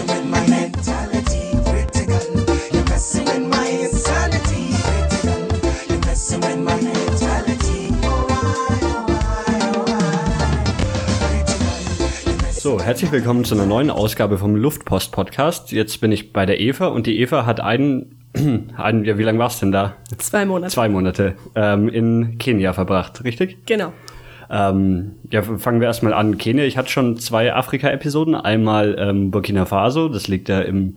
messing with my mentality, critical. You're messing with my insanity, critical. You're messing with my mentality. Oh, why, oh, why, oh, why? Critical. You're messing So, herzlich willkommen zu einer neuen Ausgabe vom Luftpost Podcast. Jetzt bin ich bei der Eva und die Eva hat einen, einen ja, wie lange war's denn da? Zwei Monate. Zwei Monate ähm, in Kenia verbracht, richtig? Genau. Ähm, ja, fangen wir erstmal an. Kenia, ich hatte schon zwei Afrika-Episoden. Einmal ähm, Burkina Faso, das liegt ja im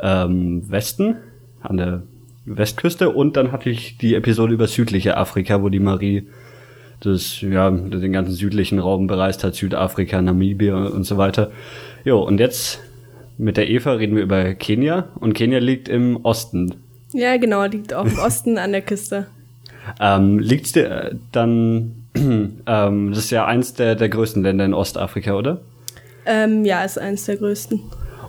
ähm, Westen, an der Westküste. Und dann hatte ich die Episode über südliche Afrika, wo die Marie das, ja, den ganzen südlichen Raum bereist hat, Südafrika, Namibia und so weiter. Jo, und jetzt mit der Eva reden wir über Kenia. Und Kenia liegt im Osten. Ja, genau, liegt auch im Osten an der Küste. Ähm, liegt's dir äh, dann, ähm, das ist ja eins der, der größten Länder in Ostafrika, oder? Ähm, ja, ist eines der größten.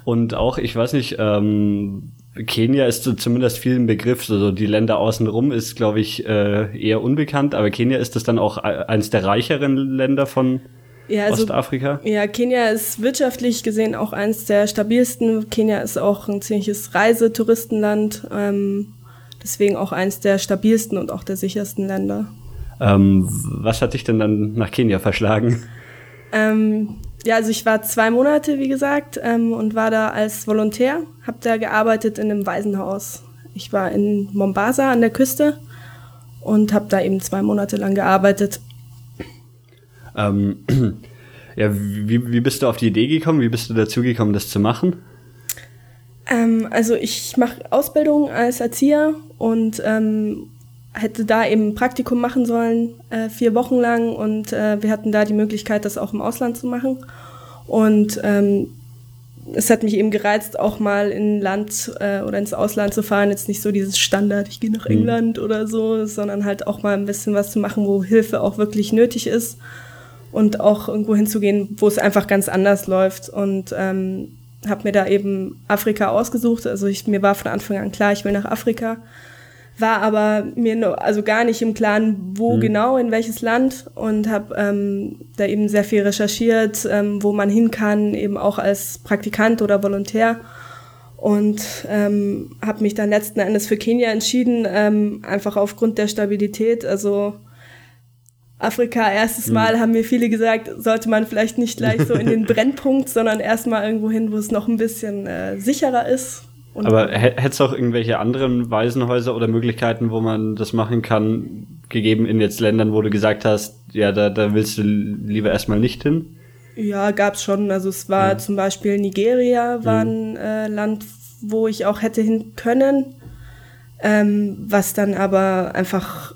Und auch, ich weiß nicht, ähm, Kenia ist so zumindest vielen Begriff, also die Länder außenrum ist, glaube ich, äh, eher unbekannt, aber Kenia ist das dann auch äh, eines der reicheren Länder von Ja, also, Ostafrika? ja, Kenia ist wirtschaftlich gesehen auch eines der stabilsten. Kenia ist auch ein ziemliches Reisetouristenland, ähm, deswegen auch eines der stabilsten und auch der sichersten Länder. Ähm, was hat dich denn dann nach Kenia verschlagen? Ähm, ja, also ich war zwei Monate, wie gesagt, ähm, und war da als Volontär, habe da gearbeitet in einem Waisenhaus. Ich war in Mombasa an der Küste und habe da eben zwei Monate lang gearbeitet. Ähm, ja, wie, wie bist du auf die Idee gekommen? Wie bist du dazu gekommen, das zu machen? Ähm, also ich mache Ausbildung als Erzieher und ähm, hätte da eben ein Praktikum machen sollen, äh, vier Wochen lang. Und äh, wir hatten da die Möglichkeit, das auch im Ausland zu machen. Und ähm, es hat mich eben gereizt, auch mal in ein Land äh, oder ins Ausland zu fahren. Jetzt nicht so dieses Standard, ich gehe nach England oder so, sondern halt auch mal ein bisschen was zu machen, wo Hilfe auch wirklich nötig ist. Und auch irgendwo hinzugehen, wo es einfach ganz anders läuft. Und ähm, habe mir da eben Afrika ausgesucht. Also ich, mir war von Anfang an klar, ich will nach Afrika. War aber mir noch, also gar nicht im Klaren, wo Mhm. genau, in welches Land. Und habe ähm, da eben sehr viel recherchiert, ähm, wo man hin kann, eben auch als Praktikant oder Volontär. Und ähm, habe mich dann letzten Endes für Kenia entschieden, ähm, einfach aufgrund der Stabilität. Also Afrika, erstes Mal haben mir viele gesagt, sollte man vielleicht nicht gleich so in den Brennpunkt, sondern erstmal irgendwo hin, wo es noch ein bisschen äh, sicherer ist. Und Aber hä- hätte es auch irgendwelche anderen Waisenhäuser oder Möglichkeiten, wo man das machen kann, gegeben in jetzt Ländern, wo du gesagt hast, ja, da, da willst du lieber erstmal nicht hin? ja, gab's schon. Also es war zum Beispiel Nigeria, war ein äh, Land, wo ich auch hätte hin können, ähm, was dann aber einfach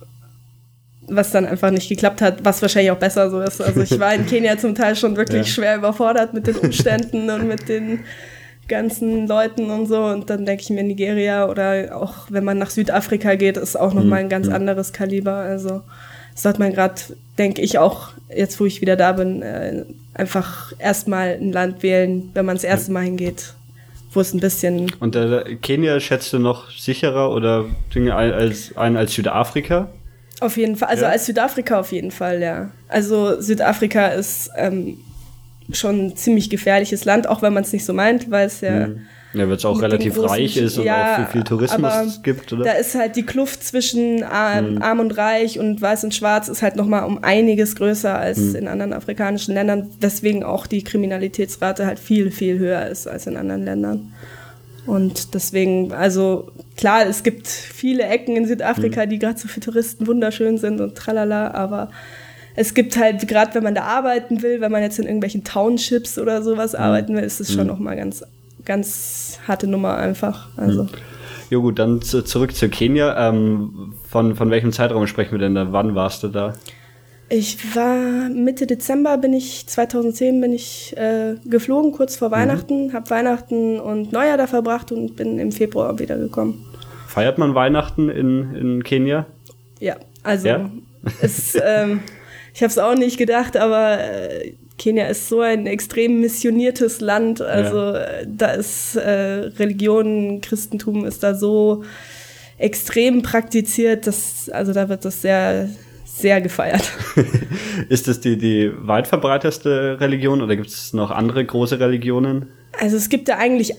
was dann einfach nicht geklappt hat, was wahrscheinlich auch besser so ist. Also ich war in Kenia zum Teil schon wirklich Ja. schwer überfordert mit den Umständen und mit den ganzen Leuten und so. Und dann denke ich mir, Nigeria oder auch wenn man nach Südafrika geht, ist auch nochmal ein ganz anderes Kaliber. Also das sollte man gerade, denke ich auch, jetzt wo ich wieder da bin, äh, einfach erstmal ein Land wählen, wenn man das erste Mal hingeht, wo es ein bisschen Und äh, Kenia schätzt du noch sicherer oder Dinge ein als, ein als Südafrika? Auf jeden Fall, also Ja? als Südafrika auf jeden Fall, ja. Also Südafrika ist ähm, schon ein ziemlich gefährliches Land, auch wenn man es nicht so meint, weil es ja Ja, weil es auch relativ großen- reich ist und ja, auch viel, viel Tourismus gibt, oder? Da ist halt die Kluft zwischen arm, arm und reich und weiß und schwarz ist halt nochmal um einiges größer als in anderen afrikanischen Ländern, weswegen auch die Kriminalitätsrate halt viel, viel höher ist als in anderen Ländern. Und deswegen, also klar, es gibt viele Ecken in Südafrika, die gerade so für Touristen wunderschön sind und tralala, aber es gibt halt, gerade wenn man da arbeiten will, wenn man jetzt in irgendwelchen Townships oder sowas arbeiten will, ist es schon nochmal ganz, ganz harte Nummer einfach. Also. Jo gut, dann zu, zurück zu Kenia. Ähm, von, von welchem Zeitraum sprechen wir denn da? Wann warst du da? Ich war Mitte Dezember bin ich 2010 bin ich äh, geflogen kurz vor Weihnachten, habe Weihnachten und Neujahr da verbracht und bin im Februar wiedergekommen. Feiert man Weihnachten in, in Kenia? Ja, also Ja? es, ähm, ich habe es auch nicht gedacht, aber äh, Kenia ist so ein extrem missioniertes Land. Also äh, da ist äh, Religion, Christentum ist da so extrem praktiziert, dass also da wird das sehr sehr gefeiert. Ist das die, die weit verbreiteste Religion oder gibt es noch andere große Religionen? Also es gibt da eigentlich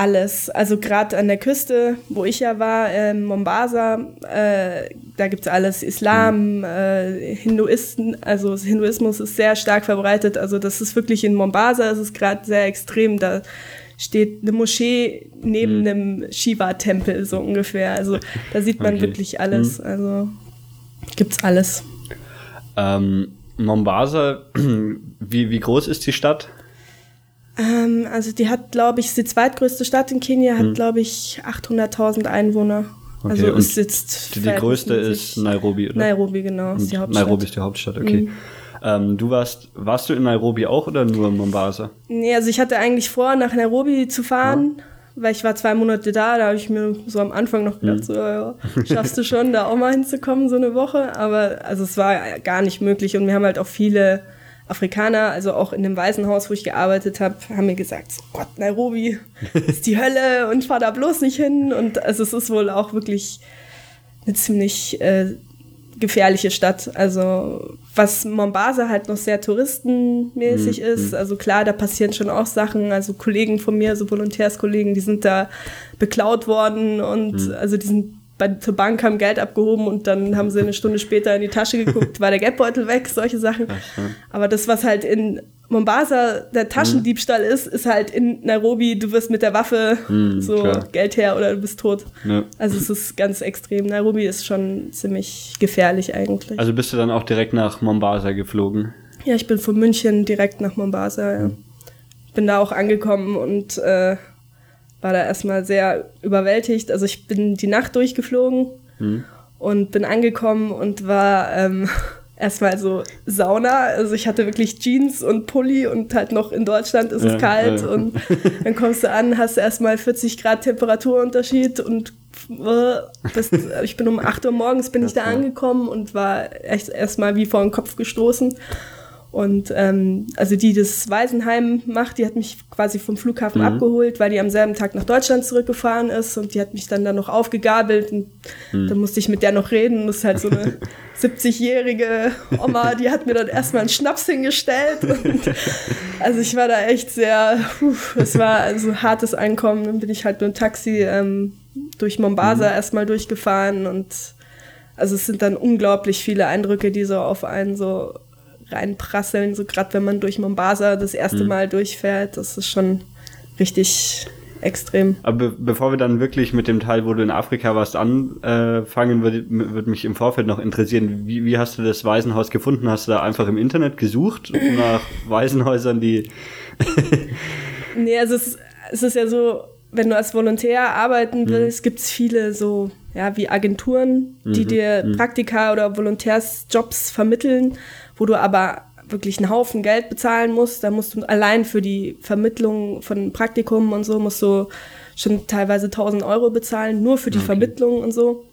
alles. Also gerade an der Küste, wo ich ja war, ähm, Mombasa, äh, da gibt's alles. Islam, äh, Hinduisten, also Hinduismus ist sehr stark verbreitet. Also das ist wirklich in Mombasa, es ist gerade sehr extrem. Da steht eine Moschee neben einem Shiva-Tempel so ungefähr. Also da sieht man Okay. wirklich alles. Also gibt's alles. Ähm, Mombasa, wie, wie groß ist die Stadt? Ähm, also die hat, glaube ich, ist die zweitgrößte Stadt in Kenia, hat, glaube ich, 800.000 Einwohner. Okay, also und ist jetzt Die, die größte ist Nairobi, oder? Nairobi, genau, ist die Hauptstadt. Mhm. Nairobi ist die Hauptstadt, okay. Ähm, du warst, warst du in Nairobi auch oder nur in Mombasa? Nee, also ich hatte eigentlich vor, nach Nairobi zu fahren, weil ich war zwei Monate da, da habe ich mir so am Anfang noch Mhm. gedacht, so, ja, schaffst du schon, da auch mal hinzukommen, so eine Woche. Aber also es war gar nicht möglich und wir haben halt auch viele Afrikaner, also auch in dem Waisenhaus, wo ich gearbeitet habe, haben mir gesagt, so, Gott, Nairobi ist die Hölle und fahr da bloß nicht hin. Und also es ist wohl auch wirklich eine ziemlich äh, gefährliche Stadt. Also was Mombasa halt noch sehr touristenmäßig ist. Also klar, da passieren schon auch Sachen. Also Kollegen von mir, so Volontärskollegen, die sind da beklaut worden und also die sind bei zur Bank haben Geld abgehoben und dann haben sie eine Stunde später in die Tasche geguckt, war der Geldbeutel weg, solche Sachen. Aber das, was halt in Mombasa der Taschendiebstahl ist, ist halt in Nairobi, du wirst mit der Waffe so klar. Geld her oder du bist tot. Ja. Also es ist ganz extrem. Nairobi ist schon ziemlich gefährlich eigentlich. Also bist du dann auch direkt nach Mombasa geflogen? ja, ich bin von München direkt nach Mombasa. Ja. Bin da auch angekommen und äh, war da erstmal sehr überwältigt. Also ich bin die Nacht durchgeflogen und bin angekommen und war ähm, erstmal so Sauna. Also ich hatte wirklich Jeans und Pulli und halt noch in Deutschland ist Ja, es kalt ja. und dann kommst du an, hast erstmal 40 Grad Temperaturunterschied und äh, bist, ich bin um 8 Uhr morgens bin ich da angekommen und war echt erstmal wie vor den Kopf gestoßen. Und ähm, also die das Waisenheim macht, die hat mich quasi vom Flughafen abgeholt, weil die am selben Tag nach Deutschland zurückgefahren ist und die hat mich dann da noch aufgegabelt und dann musste ich mit der noch reden. Das ist halt so eine 70-jährige Oma, die hat mir dann erstmal einen Schnaps hingestellt. Und, also ich war da echt sehr, es war also hartes Einkommen. Dann bin ich halt mit dem Taxi ähm, durch Mombasa erstmal durchgefahren und also es sind dann unglaublich viele Eindrücke, die so auf einen so reinprasseln, so gerade wenn man durch Mombasa das erste Mal durchfährt, das ist schon richtig extrem. Aber be bevor wir dann wirklich mit dem Teil, wo du in Afrika warst, anfangen, würde würde mich im Vorfeld noch interessieren, wie, wie hast du das Waisenhaus gefunden? Hast du da einfach im Internet gesucht nach Waisenhäusern, die... Nee, also es, es ist ja so, wenn du als Volontär arbeiten willst, gibt's viele so, ja, wie Agenturen, die dir Praktika oder Volontärsjobs vermitteln, wo du aber wirklich einen Haufen Geld bezahlen musst. Da musst du allein für die Vermittlung von Praktikum und so musst du schon teilweise 1000 Euro bezahlen, nur für die Vermittlung und so.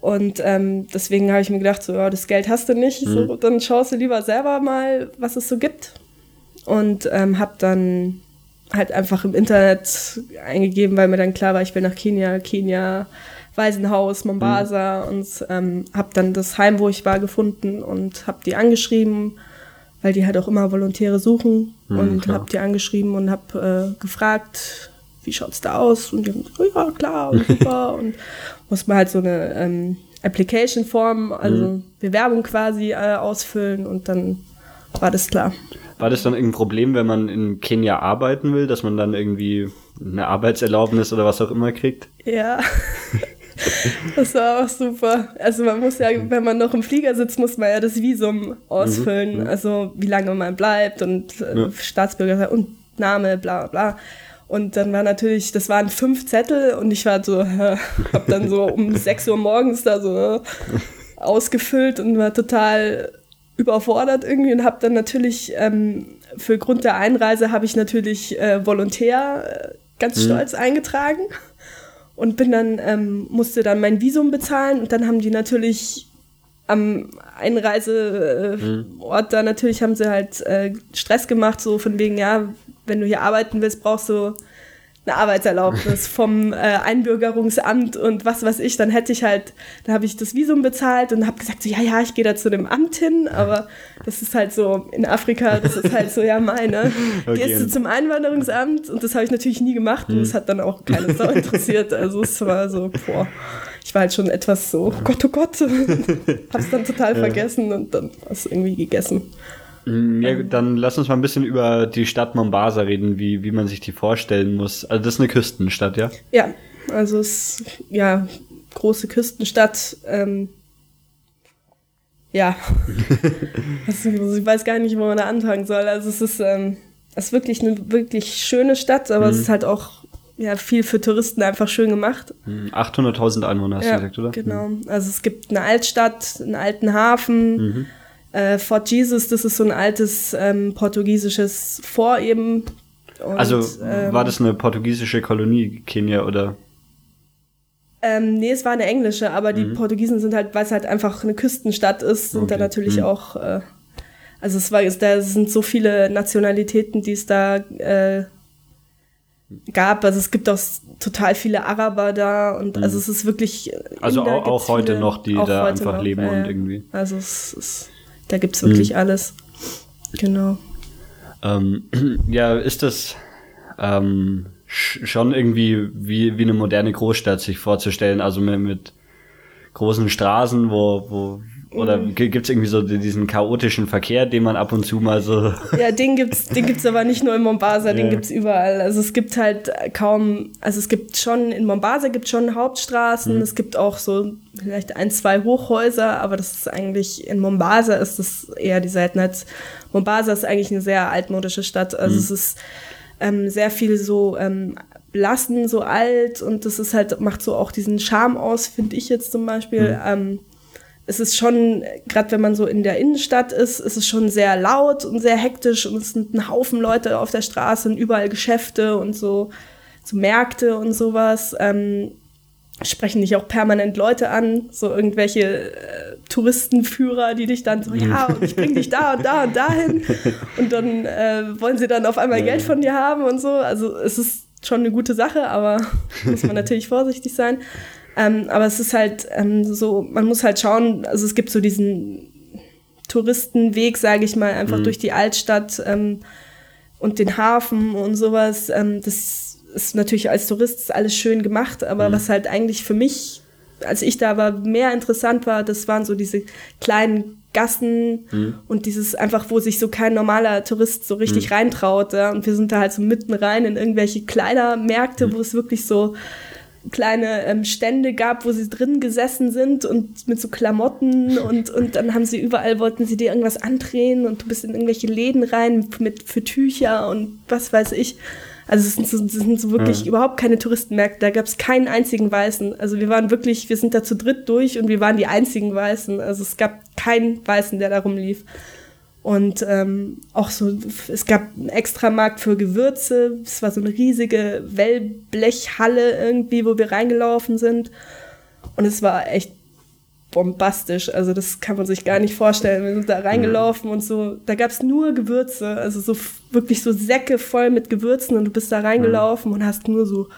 Und ähm, deswegen habe ich mir gedacht, so, ja, das Geld hast du nicht, so, dann schaust du lieber selber mal, was es so gibt. Und ähm, habe dann halt einfach im Internet eingegeben, weil mir dann klar war, ich will nach Kenia, Kenia, Waisenhaus, Mombasa und ähm, habe dann das Heim, wo ich war, gefunden und habe die angeschrieben, weil die halt auch immer Volontäre suchen und klar. habe die angeschrieben und habe äh, gefragt, wie schaut's da aus? Und die haben gesagt, oh ja, klar und super und muss man halt so eine ähm, Application Form, also Bewerbung quasi äh, ausfüllen und dann war das klar. War das dann irgendein Problem, wenn man in Kenia arbeiten will, dass man dann irgendwie eine Arbeitserlaubnis oder was auch immer kriegt? Ja. Das war auch super. Also man muss ja, wenn man noch im Flieger sitzt, muss man ja das Visum ausfüllen. Also wie lange man bleibt und äh, Ja. Staatsbürger und Name, bla bla bla. Und dann war natürlich, das waren fünf Zettel und ich war so, hab dann so um 6 Uhr morgens da so äh, ausgefüllt und war total überfordert irgendwie und habe dann natürlich ähm, für Grund der Einreise habe ich natürlich äh, Volontär äh, ganz stolz eingetragen und bin dann ähm, musste dann mein Visum bezahlen und dann haben die natürlich am Einreiseort Ort da natürlich haben sie halt äh, Stress gemacht so von wegen ja wenn du hier arbeiten willst brauchst du eine Arbeitserlaubnis vom äh, Einbürgerungsamt und was weiß ich, dann hätte ich halt, da habe ich das Visum bezahlt und habe gesagt, so, ja, ja, ich gehe da zu dem Amt hin, aber das ist halt so, in Afrika, das ist halt so, ja, meine. Okay. Gehst du zum Einwanderungsamt? Und das habe ich natürlich nie gemacht und das hat dann auch keine Sau interessiert, also es war so, boah, ich war halt schon etwas so, oh Gott, oh Gott, hab's dann total vergessen und dann was irgendwie gegessen. Mm, Ja, dann lass uns mal ein bisschen über die Stadt Mombasa reden, wie, wie man sich die vorstellen muss. Also das ist eine Küstenstadt, ja? Ja, also es ist ja große Küstenstadt. Ähm, ja, also, ich weiß gar nicht, wo man da anfangen soll. Also es ist, ähm, es ist wirklich eine wirklich schöne Stadt, aber es ist halt auch ja, viel für Touristen einfach schön gemacht. Mm, 800.000 Einwohner hast ja, du gesagt, oder? Genau. Also es gibt eine Altstadt, einen alten Hafen. Mhm. Äh, Fort Jesus, das ist so ein altes ähm, portugiesisches Fort eben. Und, Also ähm, war das eine portugiesische Kolonie, Kenia, oder? Ähm, nee, es war eine englische, aber Mhm. die Portugiesen sind halt, weil es halt einfach eine Küstenstadt ist, sind da Okay. natürlich Mhm. auch, äh, also es war, es, da sind so viele Nationalitäten, die es da äh, gab. Also es gibt auch total viele Araber da und also es ist wirklich. äh, Mhm. Also auch- auch heute noch, die auch da einfach leben ja, und irgendwie- Also es ist, da gibt's wirklich Mhm. alles. Genau. Ähm, ja, ist das ähm, sch- schon irgendwie wie, wie eine moderne Großstadt sich vorzustellen, also mit, mit großen Straßen, wo, wo oder Mhm. gibt es irgendwie so diesen chaotischen Verkehr, den man ab und zu mal so Ja, den gibt's, den gibt's aber nicht nur in Mombasa, den Ja. gibt's überall. Also es gibt halt kaum, also es gibt schon, in Mombasa gibt schon Hauptstraßen, es gibt auch so vielleicht ein, zwei Hochhäuser, aber das ist eigentlich, in Mombasa ist das eher die Seltenheit. Mombasa ist eigentlich eine sehr altmodische Stadt, also es ist ähm, sehr viel so ähm, blassen, so alt und das ist halt, macht so auch diesen Charme aus, finde ich jetzt zum Beispiel. Ähm, es ist schon, gerade wenn man so in der Innenstadt ist, ist es schon sehr laut und sehr hektisch und es sind ein Haufen Leute auf der Straße und überall Geschäfte und so, so Märkte und sowas. Ähm, sprechen dich auch permanent Leute an, so irgendwelche äh, Touristenführer, die dich dann so, ja, und ich bring dich da und da und dahin. Und dann äh, wollen sie dann auf einmal Geld von dir haben und so. Also es ist schon eine gute Sache, aber muss man natürlich vorsichtig sein. Ähm, aber es ist halt ähm, so, man muss halt schauen, also es gibt so diesen Touristenweg, sage ich mal, einfach durch die Altstadt ähm, und den Hafen und sowas. Ähm, das ist natürlich als Tourist alles schön gemacht, aber was halt eigentlich für mich, als ich da war, mehr interessant war, das waren so diese kleinen Gassen und dieses einfach, wo sich so kein normaler Tourist so richtig reintraut. Ja? Und wir sind da halt so mitten rein in irgendwelche Kleidermärkte, wo es wirklich so kleine ähm, Stände gab, wo sie drin gesessen sind und mit so Klamotten und, und dann haben sie überall, wollten sie dir irgendwas andrehen und du bist in irgendwelche Läden rein mit, für Tücher und was weiß ich. Also es sind so, es sind so wirklich überhaupt keine Touristenmärkte, da gab es keinen einzigen Weißen. Also wir waren wirklich, wir sind da zu dritt durch und wir waren die einzigen Weißen. Also es gab keinen Weißen, der da rumlief. Und ähm, auch so, es gab einen Extramarkt für Gewürze. Es war so eine riesige Wellblechhalle irgendwie, wo wir reingelaufen sind. Und es war echt bombastisch. Also das kann man sich gar nicht vorstellen. Wir sind da reingelaufen und so, da gab es nur Gewürze. Also so wirklich so Säcke voll mit Gewürzen und du bist da reingelaufen und hast nur so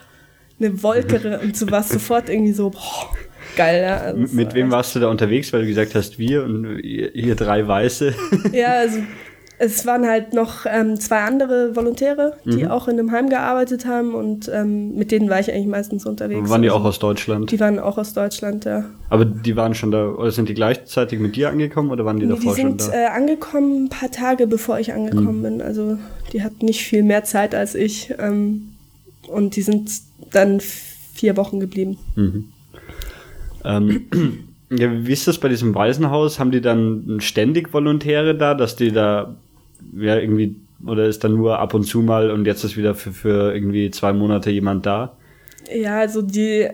eine Wolke und du warst sofort irgendwie so, boah, geil. Ja? Also mit wem warst du da unterwegs, weil du gesagt hast, wir und ihr, ihr drei Weiße. Ja, also es waren halt noch ähm, zwei andere Volontäre, die Mhm. auch in einem Heim gearbeitet haben und ähm, mit denen war ich eigentlich meistens unterwegs. waren die Also, auch aus Deutschland? Die waren auch aus Deutschland, ja. Aber die waren schon da, oder sind die gleichzeitig mit dir angekommen oder waren die Nee, die davor schon sind da? Mhm. äh, angekommen ein paar Tage bevor ich angekommen bin. Also die hatten nicht viel mehr Zeit als ich. Ähm, und die sind dann vier Wochen geblieben. Ähm, ja, wie ist das bei diesem Waisenhaus? Haben die dann ständig Volontäre da, dass die da ja irgendwie oder ist dann nur ab und zu mal und jetzt ist wieder für, für irgendwie zwei Monate jemand da? Ja, also die,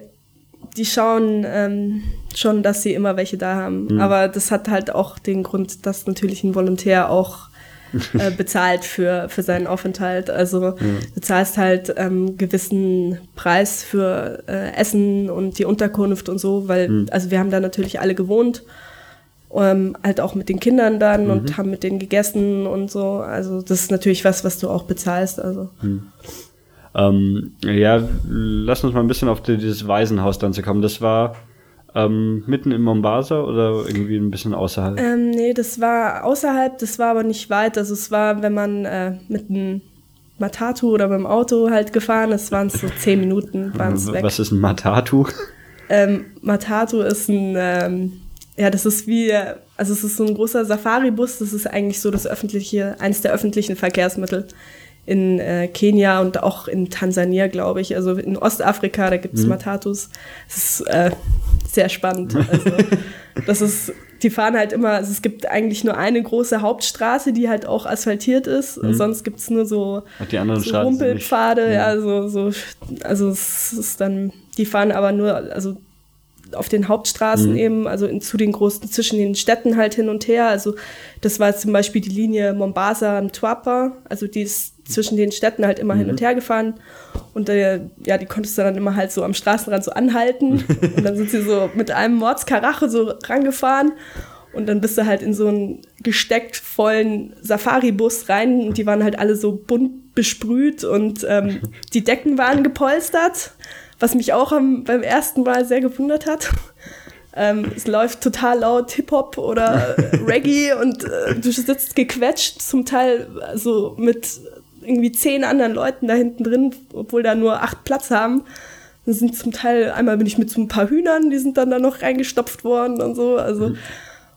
die schauen ähm, schon, dass sie immer welche da haben. Aber das hat halt auch den Grund, dass natürlich ein Volontär auch äh, bezahlt für, für seinen Aufenthalt. Also du zahlst halt ähm, gewissen Preis für äh, Essen und die Unterkunft und so, weil, also wir haben da natürlich alle gewohnt. Ähm, halt auch mit den Kindern dann und haben mit denen gegessen und so. Also das ist natürlich was, was du auch bezahlst. Also Ähm, ja, lass uns mal ein bisschen auf die, dieses Waisenhaus dann zu kommen. Das war ähm, mitten in Mombasa oder irgendwie ein bisschen außerhalb? Ähm, nee, das war außerhalb, das war aber nicht weit. Also es war, wenn man äh, mit einem Matatu oder mit dem Auto halt gefahren ist, waren es so zehn Minuten, waren es weg. Was ist ein Matatu? Ähm, Matatu ist ein, ähm, ja, das ist wie, also es ist so ein großer Safari-Bus, das ist eigentlich so das öffentliche, eines der öffentlichen Verkehrsmittel in äh, Kenia und auch in Tansania, glaube ich. Also in Ostafrika, da gibt es Matatus. Das ist äh, sehr spannend. Also, das ist, die fahren halt immer, also es gibt eigentlich nur eine große Hauptstraße, die halt auch asphaltiert ist. Sonst gibt es nur so, Ach, die anderen so Rumpelpfade, ja, so, so, also es ist dann, die fahren aber nur, also auf den Hauptstraßen Mhm. eben, also in, zu den großen, zwischen den Städten halt hin und her. Also das war zum Beispiel die Linie Mombasa Mtwapa, also die ist zwischen den Städten halt immer hin Mhm. und her gefahren. Und äh, ja, die konntest du dann immer halt so am Straßenrand so anhalten. und dann sind sie so mit einem Mordskarache so rangefahren. Und dann bist du halt in so einen gesteckt vollen Safari-Bus rein und die waren halt alle so bunt besprüht und ähm, die Decken waren gepolstert, was mich auch am, beim ersten Mal sehr gewundert hat. Ähm, es läuft total laut Hip-Hop oder äh, Reggae und äh, du sitzt gequetscht, zum Teil also mit irgendwie zehn anderen Leuten da hinten drin, obwohl da nur acht Platz haben. Das sind zum Teil, einmal bin ich mit so ein paar Hühnern, die sind dann da noch reingestopft worden und so. Also,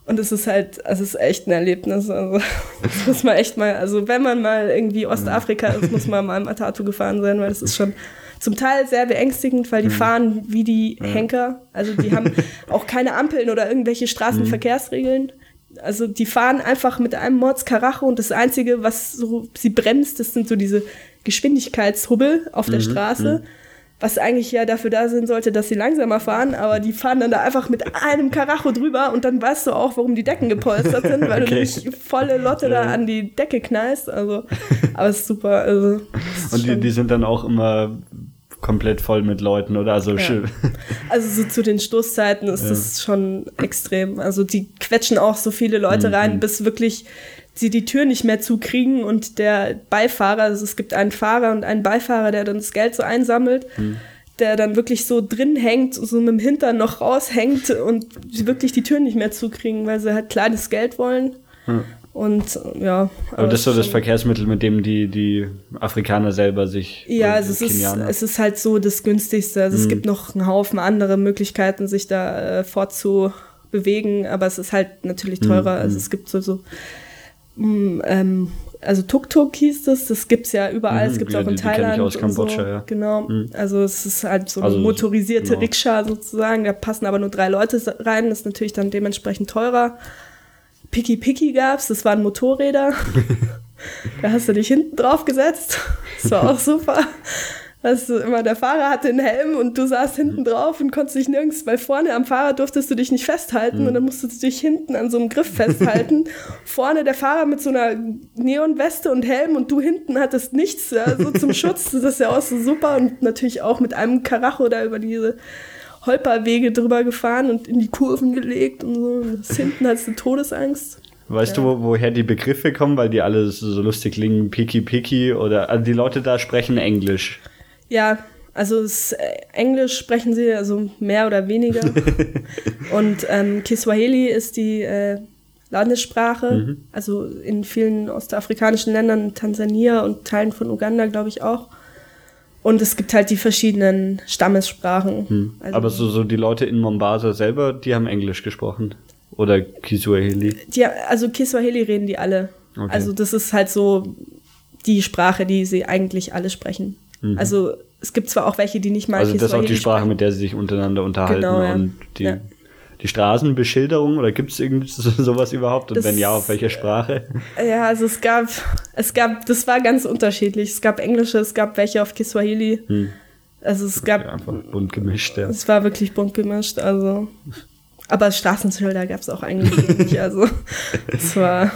und es ist halt, es ist echt ein Erlebnis. Also, das muss man echt mal, also wenn man mal irgendwie Ostafrika ist, muss man mal im Atatu gefahren sein, weil das ist schon zum Teil sehr beängstigend, weil die fahren wie die Henker. Also die haben auch keine Ampeln oder irgendwelche Straßenverkehrsregeln. Also die fahren einfach mit einem Mordskarache und das Einzige, was so sie bremst, das sind so diese Geschwindigkeitshubbel auf der Straße, was eigentlich ja dafür da sein sollte, dass sie langsamer fahren, aber die fahren dann da einfach mit einem Karacho drüber und dann weißt du auch, warum die Decken gepolstert sind, weil du Okay. nicht volle Lotte da an die Decke knallst. Also, aber es ist super. Also, ist Und die, die sind dann auch immer komplett voll mit Leuten, oder? Also schön. Also so zu den Stoßzeiten ist das schon extrem. Also die quetschen auch so viele Leute rein, bis wirklich sie die Tür nicht mehr zukriegen und der Beifahrer, also es gibt einen Fahrer und einen Beifahrer, der dann das Geld so einsammelt, der dann wirklich so drin hängt, so mit dem Hintern noch raushängt und sie wirklich die Tür nicht mehr zukriegen, weil sie halt kleines Geld wollen. Und ja. Aber das ist so das Verkehrsmittel, mit dem die, die Afrikaner selber sich. Ja, also es die ist, es ist halt so das günstigste. Also es gibt noch einen Haufen andere Möglichkeiten, sich da äh, fortzubewegen, aber es ist halt natürlich teurer. Also es gibt so, so mm, ähm, also Tuk-Tuk hieß das, das gibt's ja überall, Mhm, es gibt's ja, auch in die- die Thailand. aus und Kambodscha, so. ja. Genau. Also es ist halt so eine Also, motorisierte ja. Rikscha sozusagen, da passen aber nur drei Leute rein, das ist natürlich dann dementsprechend teurer. Piki Piki gab's, das waren Motorräder. da hast du dich hinten drauf gesetzt. Das war auch super. Ist immer, der Fahrer hatte einen Helm und du saßt hinten drauf und konntest dich nirgends, weil vorne am Fahrer durftest du dich nicht festhalten und dann musstest du dich hinten an so einem Griff festhalten. vorne der Fahrer mit so einer Neonweste und Helm und du hinten hattest nichts, ja, so zum Schutz. Das ist ja auch so super und natürlich auch mit einem Karacho da über diese Holperwege drüber gefahren und in die Kurven gelegt und so. Und hinten hattest du Todesangst. Weißt du, wo, woher die Begriffe kommen, weil die alle so, lustig klingen? Piki Piki oder also die Leute da sprechen Englisch. Ja, also es, äh, Englisch sprechen sie also mehr oder weniger. und ähm, Kiswahili ist die äh, Landessprache, also in vielen ostafrikanischen Ländern, Tansania und Teilen von Uganda, glaube ich auch. Und es gibt halt die verschiedenen Stammessprachen. Also, Aber so, so die Leute in Mombasa selber, die haben Englisch gesprochen. Oder Kiswahili. die, also Kiswahili reden die alle. Okay. Also das ist halt so die Sprache, die sie eigentlich alle sprechen. Also es gibt zwar auch welche, die nicht mal Also das ist auch die Kiswahili Sprache, sprechen. mit der sie sich untereinander unterhalten. Genau, ja. Und die, Ja. Die Straßenbeschilderung, oder gibt es irgendwie so, sowas überhaupt? Und Das- wenn ja, auf welcher Sprache? Ja, also es gab, es gab, das war ganz unterschiedlich. Es gab Englische, es gab welche auf Kiswahili. Also es gab, Ja, einfach bunt gemischt, ja. es war wirklich bunt gemischt. Also, aber Straßenschilder gab es auch eigentlich nicht. Also es war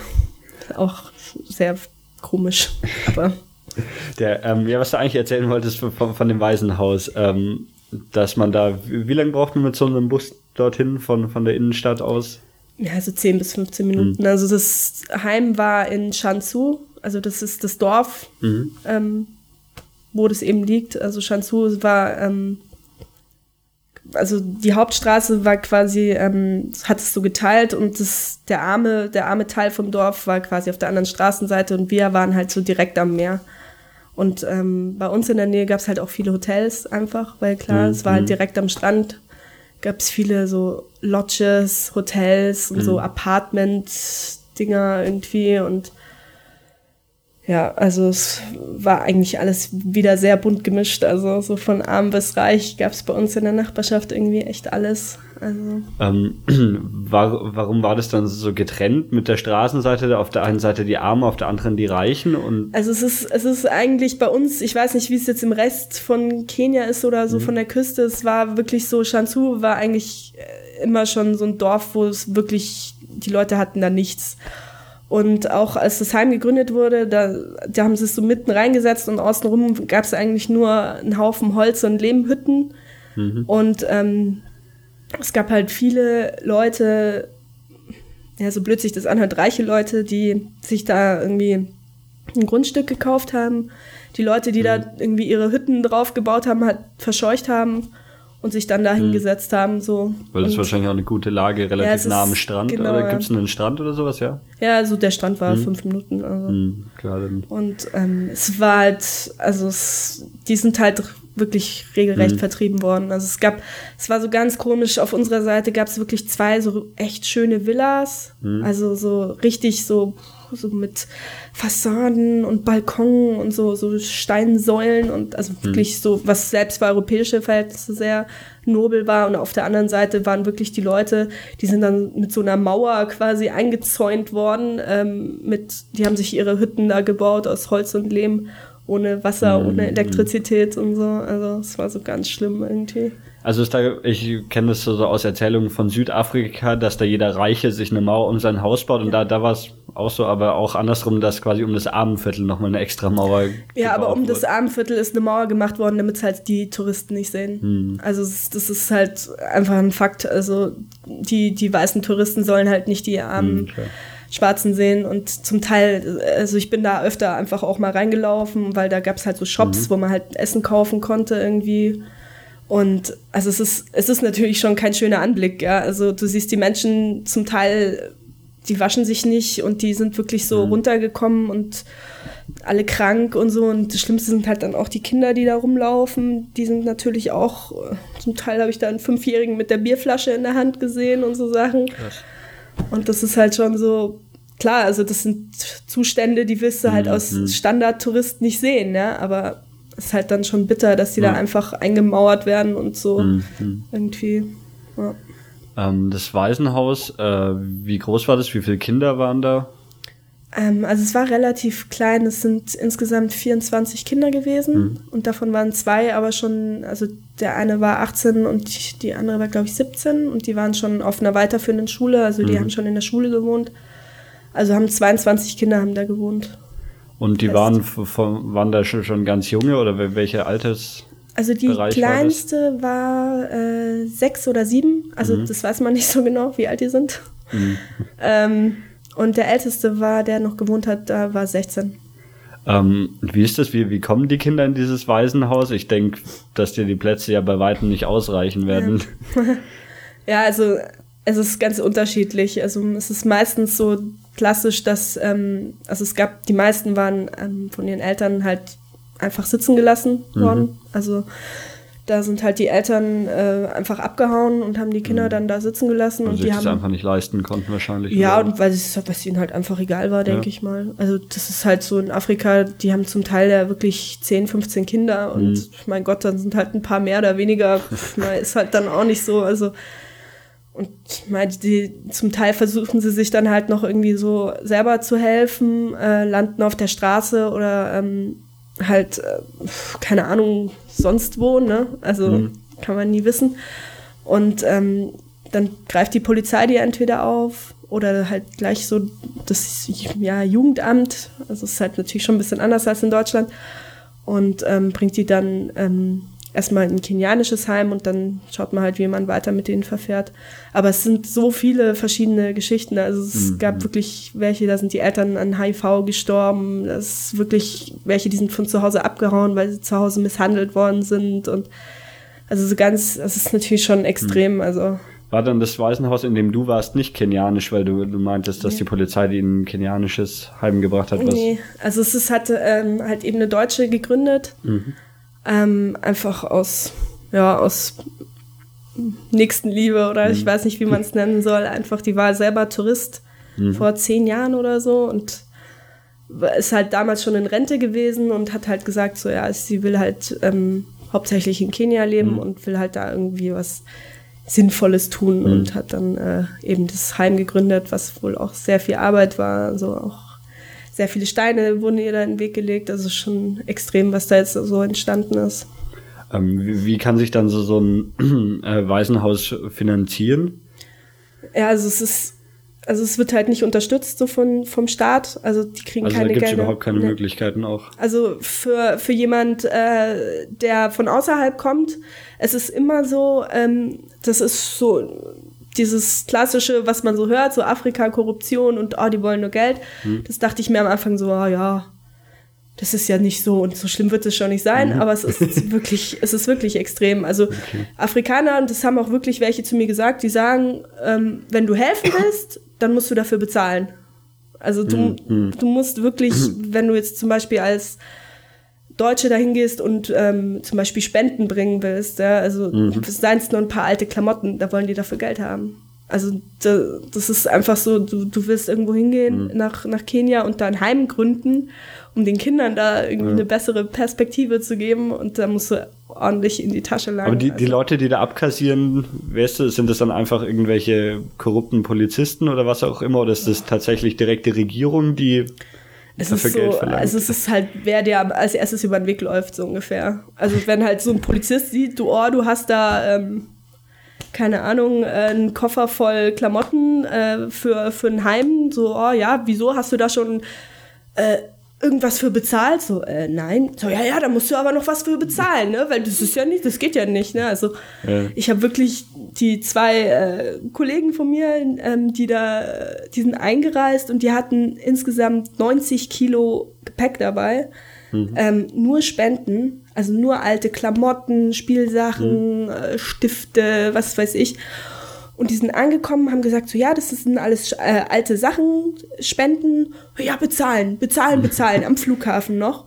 auch sehr komisch. Aber Der, ähm, ja, was du eigentlich erzählen wolltest von, von, von dem Waisenhaus, ähm, dass man da, wie lange braucht man mit so einem Bus dorthin von, von der Innenstadt aus? ja, so 10 bis 15 Minuten. Also das Heim war in Shansu, also das ist das Dorf. Ähm, wo das eben liegt. Also Shansu war, ähm, also die Hauptstraße war quasi, ähm, hat es so geteilt und das, der arme, der arme Teil vom Dorf war quasi auf der anderen Straßenseite und wir waren halt so direkt am Meer. Und ähm, bei uns in der Nähe gab es halt auch viele Hotels einfach, weil klar, es war halt direkt am Strand. Gab es viele so Lodges, Hotels und so Apartment-Dinger irgendwie und ja, also es war eigentlich alles wieder sehr bunt gemischt. Also so von arm bis reich gab es bei uns in der Nachbarschaft irgendwie echt alles. Also Ähm, war, warum war das dann so getrennt mit der Straßenseite? Auf der einen Seite die Armen, auf der anderen die Reichen und Also es ist, es ist eigentlich bei uns, ich weiß nicht, wie es jetzt im Rest von Kenia ist oder so von der Küste, es war wirklich so, Shansu war eigentlich äh, immer schon so ein Dorf, wo es wirklich, die Leute hatten da nichts. Und auch als das Heim gegründet wurde, da, da haben sie es so mitten reingesetzt und außenrum gab es eigentlich nur einen Haufen Holz- und Lehmhütten. Und ähm, es gab halt viele Leute, ja, so blöd sich das anhört, reiche Leute, die sich da irgendwie ein Grundstück gekauft haben. Die Leute, die da irgendwie ihre Hütten drauf gebaut haben, halt verscheucht haben und sich dann da hingesetzt haben. So. weil das und, wahrscheinlich auch eine gute Lage, relativ ist- nah am Strand. genau, oder ja. gibt es einen Strand oder sowas, ja? Ja, also der Strand war fünf Minuten. Also. Hm, klar, dann. Und ähm, es war halt, also es, die sind halt wirklich regelrecht vertrieben worden. Also es gab, es war so ganz komisch, auf unserer Seite gab es wirklich zwei so echt schöne Villas. Also so richtig so, so mit Fassaden und Balkon und so, so Steinsäulen und also wirklich so, was selbst für europäische Verhältnisse sehr nobel war. Und auf der anderen Seite waren wirklich die Leute, die sind dann mit so einer Mauer quasi eingezäunt worden. Ähm, mit, die haben sich ihre Hütten da gebaut aus Holz und Lehm, ohne Wasser, ohne Elektrizität und so. Also es war so ganz schlimm irgendwie. Also ist da, ich kenne das so aus Erzählungen von Südafrika, dass da jeder Reiche sich eine Mauer um sein Haus baut und da, da war es auch so, aber auch andersrum, dass quasi um das Armenviertel nochmal eine extra Mauer Ja, aber um das wurde. Armenviertel ist eine Mauer gemacht worden, damit halt die Touristen nicht sehen. Also es- das ist halt einfach ein Fakt. Also die, die weißen Touristen sollen halt nicht die armen klar. Schwarzen sehen und zum Teil, also ich bin da öfter einfach auch mal reingelaufen, weil da gab es halt so Shops, wo man halt Essen kaufen konnte irgendwie. Und also es ist, es ist natürlich schon kein schöner Anblick, ja. Also du siehst die Menschen zum Teil, die waschen sich nicht und die sind wirklich so runtergekommen und alle krank und so. Und das Schlimmste sind halt dann auch die Kinder, die da rumlaufen. Die sind natürlich auch, äh, zum Teil habe ich da einen Fünfjährigen mit der Bierflasche in der Hand gesehen und so Sachen. Und das ist halt schon so, klar, also das sind Zustände, die wirst du halt aus Standardtouristen nicht sehen, ja, aber es ist halt dann schon bitter, dass die da einfach eingemauert werden und so irgendwie. Ja. Ähm, das Waisenhaus, äh, wie groß war das? Wie viele Kinder waren da? Ähm, also es war relativ klein, es sind insgesamt 24 Kinder gewesen und davon waren zwei aber schon, also der eine war 18 und die andere war glaube ich 17 und die waren schon auf einer weiterführenden Schule, also die haben schon in der Schule gewohnt. Also haben 22 Kinder haben da gewohnt. Und die Fest. waren, von, waren da schon, schon ganz junge oder wel- welche Alters? Also die Bereich kleinste war, äh, sechs oder sieben. Also Mhm. das weiß man nicht so genau, wie alt die sind. Ähm, und der älteste war, der noch gewohnt hat, da war 16. Ähm, wie ist das? Wie, wie kommen die Kinder in dieses Waisenhaus? Ich denke, dass dir die Plätze ja bei weitem nicht ausreichen werden. Ja, also es ist ganz unterschiedlich. Also es ist meistens so klassisch, dass, ähm, also es gab, die meisten waren ähm, von ihren Eltern halt einfach sitzen gelassen Mhm. worden. Also da sind halt die Eltern äh, einfach abgehauen und haben die Kinder dann da sitzen gelassen Und und sich die das haben einfach nicht leisten konnten wahrscheinlich. Ja, oder? und weil es weil es ihnen halt einfach egal war, denke Ja. ich mal. Also das ist halt so in Afrika, die haben zum Teil ja wirklich 10, 15 Kinder und Mhm. mein Gott, dann sind halt ein paar mehr oder weniger, ist halt dann auch nicht so, also und ich meine, die, zum Teil versuchen sie sich dann halt noch irgendwie so selber zu helfen, äh, landen auf der Straße oder ähm, halt, äh, keine Ahnung, sonst wo, ne? Also kann man nie wissen. Und ähm, dann greift die Polizei die entweder auf oder halt gleich so das ja, Jugendamt. Also es ist halt natürlich schon ein bisschen anders als in Deutschland. Und ähm, bringt die dann ähm, erstmal in ein kenianisches Heim und dann schaut man halt, wie man weiter mit denen verfährt. Aber es sind so viele verschiedene Geschichten. Also es gab wirklich welche, da sind die Eltern an HIV gestorben. Das ist wirklich welche, die sind von zu Hause abgehauen, weil sie zu Hause misshandelt worden sind. Und also so ganz, das ist natürlich schon extrem. Also War dann das Waisenhaus, in dem du warst, nicht kenianisch, weil du, du meintest, dass die Polizei die in ein kenianisches Heim gebracht hat? Was? Nee, also es ist halt, ähm, halt eben eine Deutsche gegründet. Ähm, einfach aus, ja, aus Nächstenliebe oder ich weiß nicht, wie man es nennen soll. Einfach, die war selber Tourist vor zehn Jahren oder so und ist halt damals schon in Rente gewesen und hat halt gesagt, so ja, sie will halt ähm, hauptsächlich in Kenia leben und will halt da irgendwie was Sinnvolles tun und hat dann äh, eben das Heim gegründet, was wohl auch sehr viel Arbeit war, also auch sehr viele Steine wurden ihr da in den Weg gelegt, also schon extrem, was da jetzt so entstanden ist. Ähm, wie, wie kann sich dann so, so ein äh, Waisenhaus finanzieren? Ja, also es ist, also es wird halt nicht unterstützt so von, vom Staat, also die kriegen Also da keine gibt es Gelder. überhaupt keine Nee. Möglichkeiten auch. Also für, für jemand, äh, der von außerhalb kommt, es ist immer so, ähm, das ist so dieses klassische, was man so hört, so Afrika, Korruption und oh, die wollen nur Geld. Das dachte ich mir am Anfang so, ah ja, das ist ja nicht so und so schlimm wird es schon nicht sein, aber es ist wirklich, es ist wirklich extrem. Also Afrikaner, und das haben auch wirklich welche zu mir gesagt, die sagen, ähm, wenn du helfen willst, dann musst du dafür bezahlen. Also du, du musst wirklich, wenn du jetzt zum Beispiel als Deutsche dahin gehst und ähm, zum Beispiel Spenden bringen willst, ja, also seien es nur ein paar alte Klamotten, da wollen die dafür Geld haben. Also da, das ist einfach so, du, du willst irgendwo hingehen nach, nach Kenia und da ein Heim gründen, um den Kindern da irgendwie eine bessere Perspektive zu geben und da musst du ordentlich in die Tasche langen. Aber die, die also. Leute, die da abkassieren, weißt du, sind das dann einfach irgendwelche korrupten Polizisten oder was auch immer? Oder ist das tatsächlich direkt die Regierung, die Es dafür ist so, Geld verlangt? also es ist halt, wer dir als erstes über den Weg läuft, so ungefähr. Also wenn halt so ein Polizist sieht, du, oh, du hast da, ähm, keine Ahnung, äh, einen Koffer voll Klamotten äh, für, für ein Heim, so, oh ja, wieso hast du da schon äh, irgendwas für bezahlt? So, äh, nein. So, ja, ja, da musst du aber noch was für bezahlen, ne? Weil das ist ja nicht, das geht ja nicht, ne? Also Ja. ich habe wirklich die zwei äh, Kollegen von mir, ähm, die da, die sind eingereist und die hatten insgesamt 90 Kilo Gepäck dabei. Ähm, nur Spenden, also nur alte Klamotten, Spielsachen, äh, Stifte, was weiß ich. Und die sind angekommen, haben gesagt, so ja, das sind alles äh, alte Sachen, Spenden, ja, bezahlen, bezahlen, bezahlen, am Flughafen noch.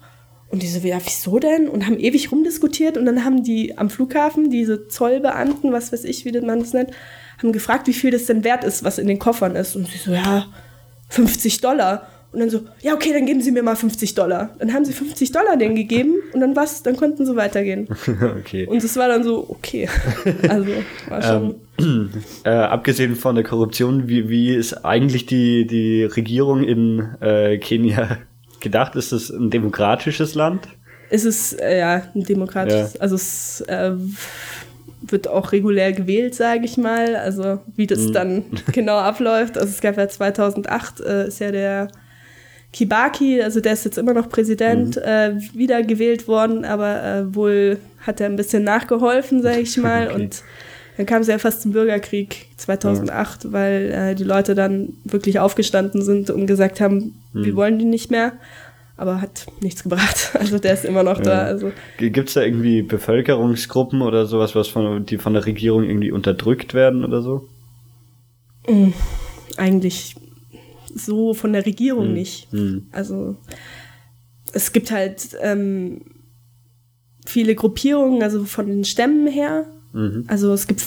Und die so, ja, wieso denn? Und haben ewig rumdiskutiert und dann haben die am Flughafen, diese Zollbeamten, was weiß ich, wie man das nennt, haben gefragt, wie viel das denn wert ist, was in den Koffern ist. Und sie so, ja, 50 Dollar. Und dann so, ja, okay, dann geben Sie mir mal 50 Dollar. Dann haben sie 50 Dollar denen gegeben und dann was, dann konnten sie weitergehen. okay. Und es war dann so, okay. Also, war schon. Äh, abgesehen von der Korruption, wie, wie ist eigentlich die, die Regierung in äh, Kenia gedacht? Ist es ein demokratisches Land? Es ist äh, ja ein demokratisches, Ja. also es äh, wird auch regulär gewählt, sage ich mal. Also wie das dann genau abläuft. Also es gab ja 2008 äh, ist ja der Kibaki, also der ist jetzt immer noch Präsident, äh, wieder gewählt worden, aber äh, wohl hat er ein bisschen nachgeholfen, sage ich mal. Okay. Und dann kam es ja fast zum Bürgerkrieg 2008, weil äh, die Leute dann wirklich aufgestanden sind und gesagt haben, wir wollen die nicht mehr. Aber hat nichts gebracht. Also der ist immer noch da. Also Gibt es da irgendwie Bevölkerungsgruppen oder sowas, was von, die von der Regierung irgendwie unterdrückt werden oder so? eigentlich so von der Regierung nicht. Hm. Also es gibt halt ähm, viele Gruppierungen, also von den Stämmen her. Also es gibt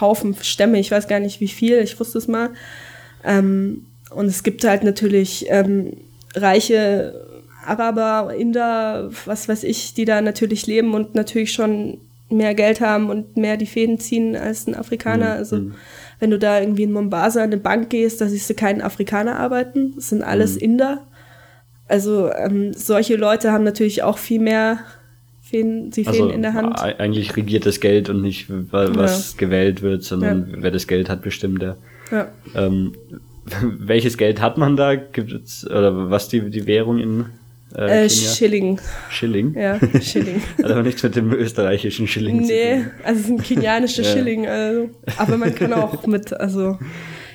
Haufen Stämme, ich weiß gar nicht wie viel, ich wusste es mal. Ähm, und es gibt halt natürlich ähm, reiche Araber, Inder, was weiß ich, die da natürlich leben und natürlich schon mehr Geld haben und mehr die Fäden ziehen als ein Afrikaner. Also wenn du da irgendwie in Mombasa in eine Bank gehst, da siehst du keinen Afrikaner arbeiten. Das sind alles Inder. Also ähm, solche Leute haben natürlich auch viel mehr Fäden, die Fäden in der Hand. eigentlich regiert das Geld und nicht, wa- was gewählt wird, sondern wer das Geld hat, bestimmt der. Ja. Ähm, welches Geld hat man da? Gibt es, oder was die, die Währung in Äh, Kenia? Schilling. Schilling? Ja, Schilling. Hat aber nichts mit dem österreichischen Schilling zu nee, tun. also es sind kenianische Ja. Schilling. Also. Aber man kann auch mit, also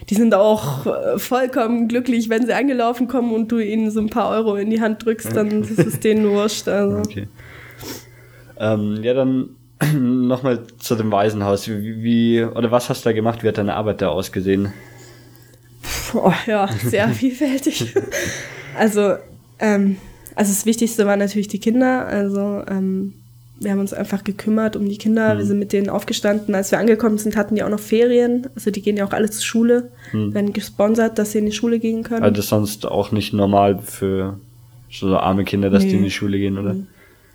die sind auch äh, vollkommen glücklich, wenn sie angelaufen kommen und du ihnen so ein paar Euro in die Hand drückst, dann ist es denen wurscht. Also. Okay. Ähm, ja, dann nochmal zu dem Waisenhaus. Wie, wie, oder was hast du da gemacht? Wie hat deine Arbeit da ausgesehen? Oh, ja, sehr vielfältig. also, ähm, also das Wichtigste waren natürlich die Kinder. Also ähm, wir haben uns einfach gekümmert um die Kinder. Wir sind mit denen aufgestanden. Als wir angekommen sind, hatten die auch noch Ferien. Also die gehen ja auch alle zur Schule, werden gesponsert, dass sie in die Schule gehen können. Also das ist sonst auch nicht normal für so arme Kinder, dass die Nee. in die Schule gehen, oder?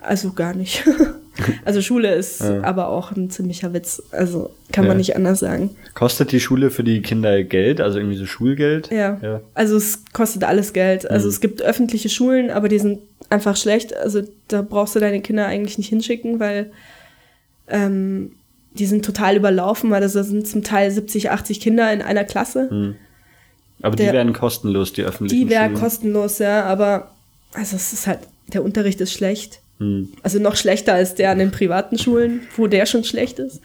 Also gar nicht. also Schule ist Ja. aber auch ein ziemlicher Witz. Also kann Ja. man nicht anders sagen. Kostet die Schule für die Kinder Geld, also irgendwie so Schulgeld? Ja. ja. Also es kostet alles Geld. Also es gibt öffentliche Schulen, aber die sind einfach schlecht. Also da brauchst du deine Kinder eigentlich nicht hinschicken, weil ähm, die sind total überlaufen, weil das sind zum Teil 70, 80 Kinder in einer Klasse. Aber die Der- werden kostenlos, die öffentlichen Die wäre Schulen. kostenlos, ja, aber also es ist halt, der Unterricht ist schlecht. Hm. Also noch schlechter als der an den privaten Schulen, wo der schon schlecht ist.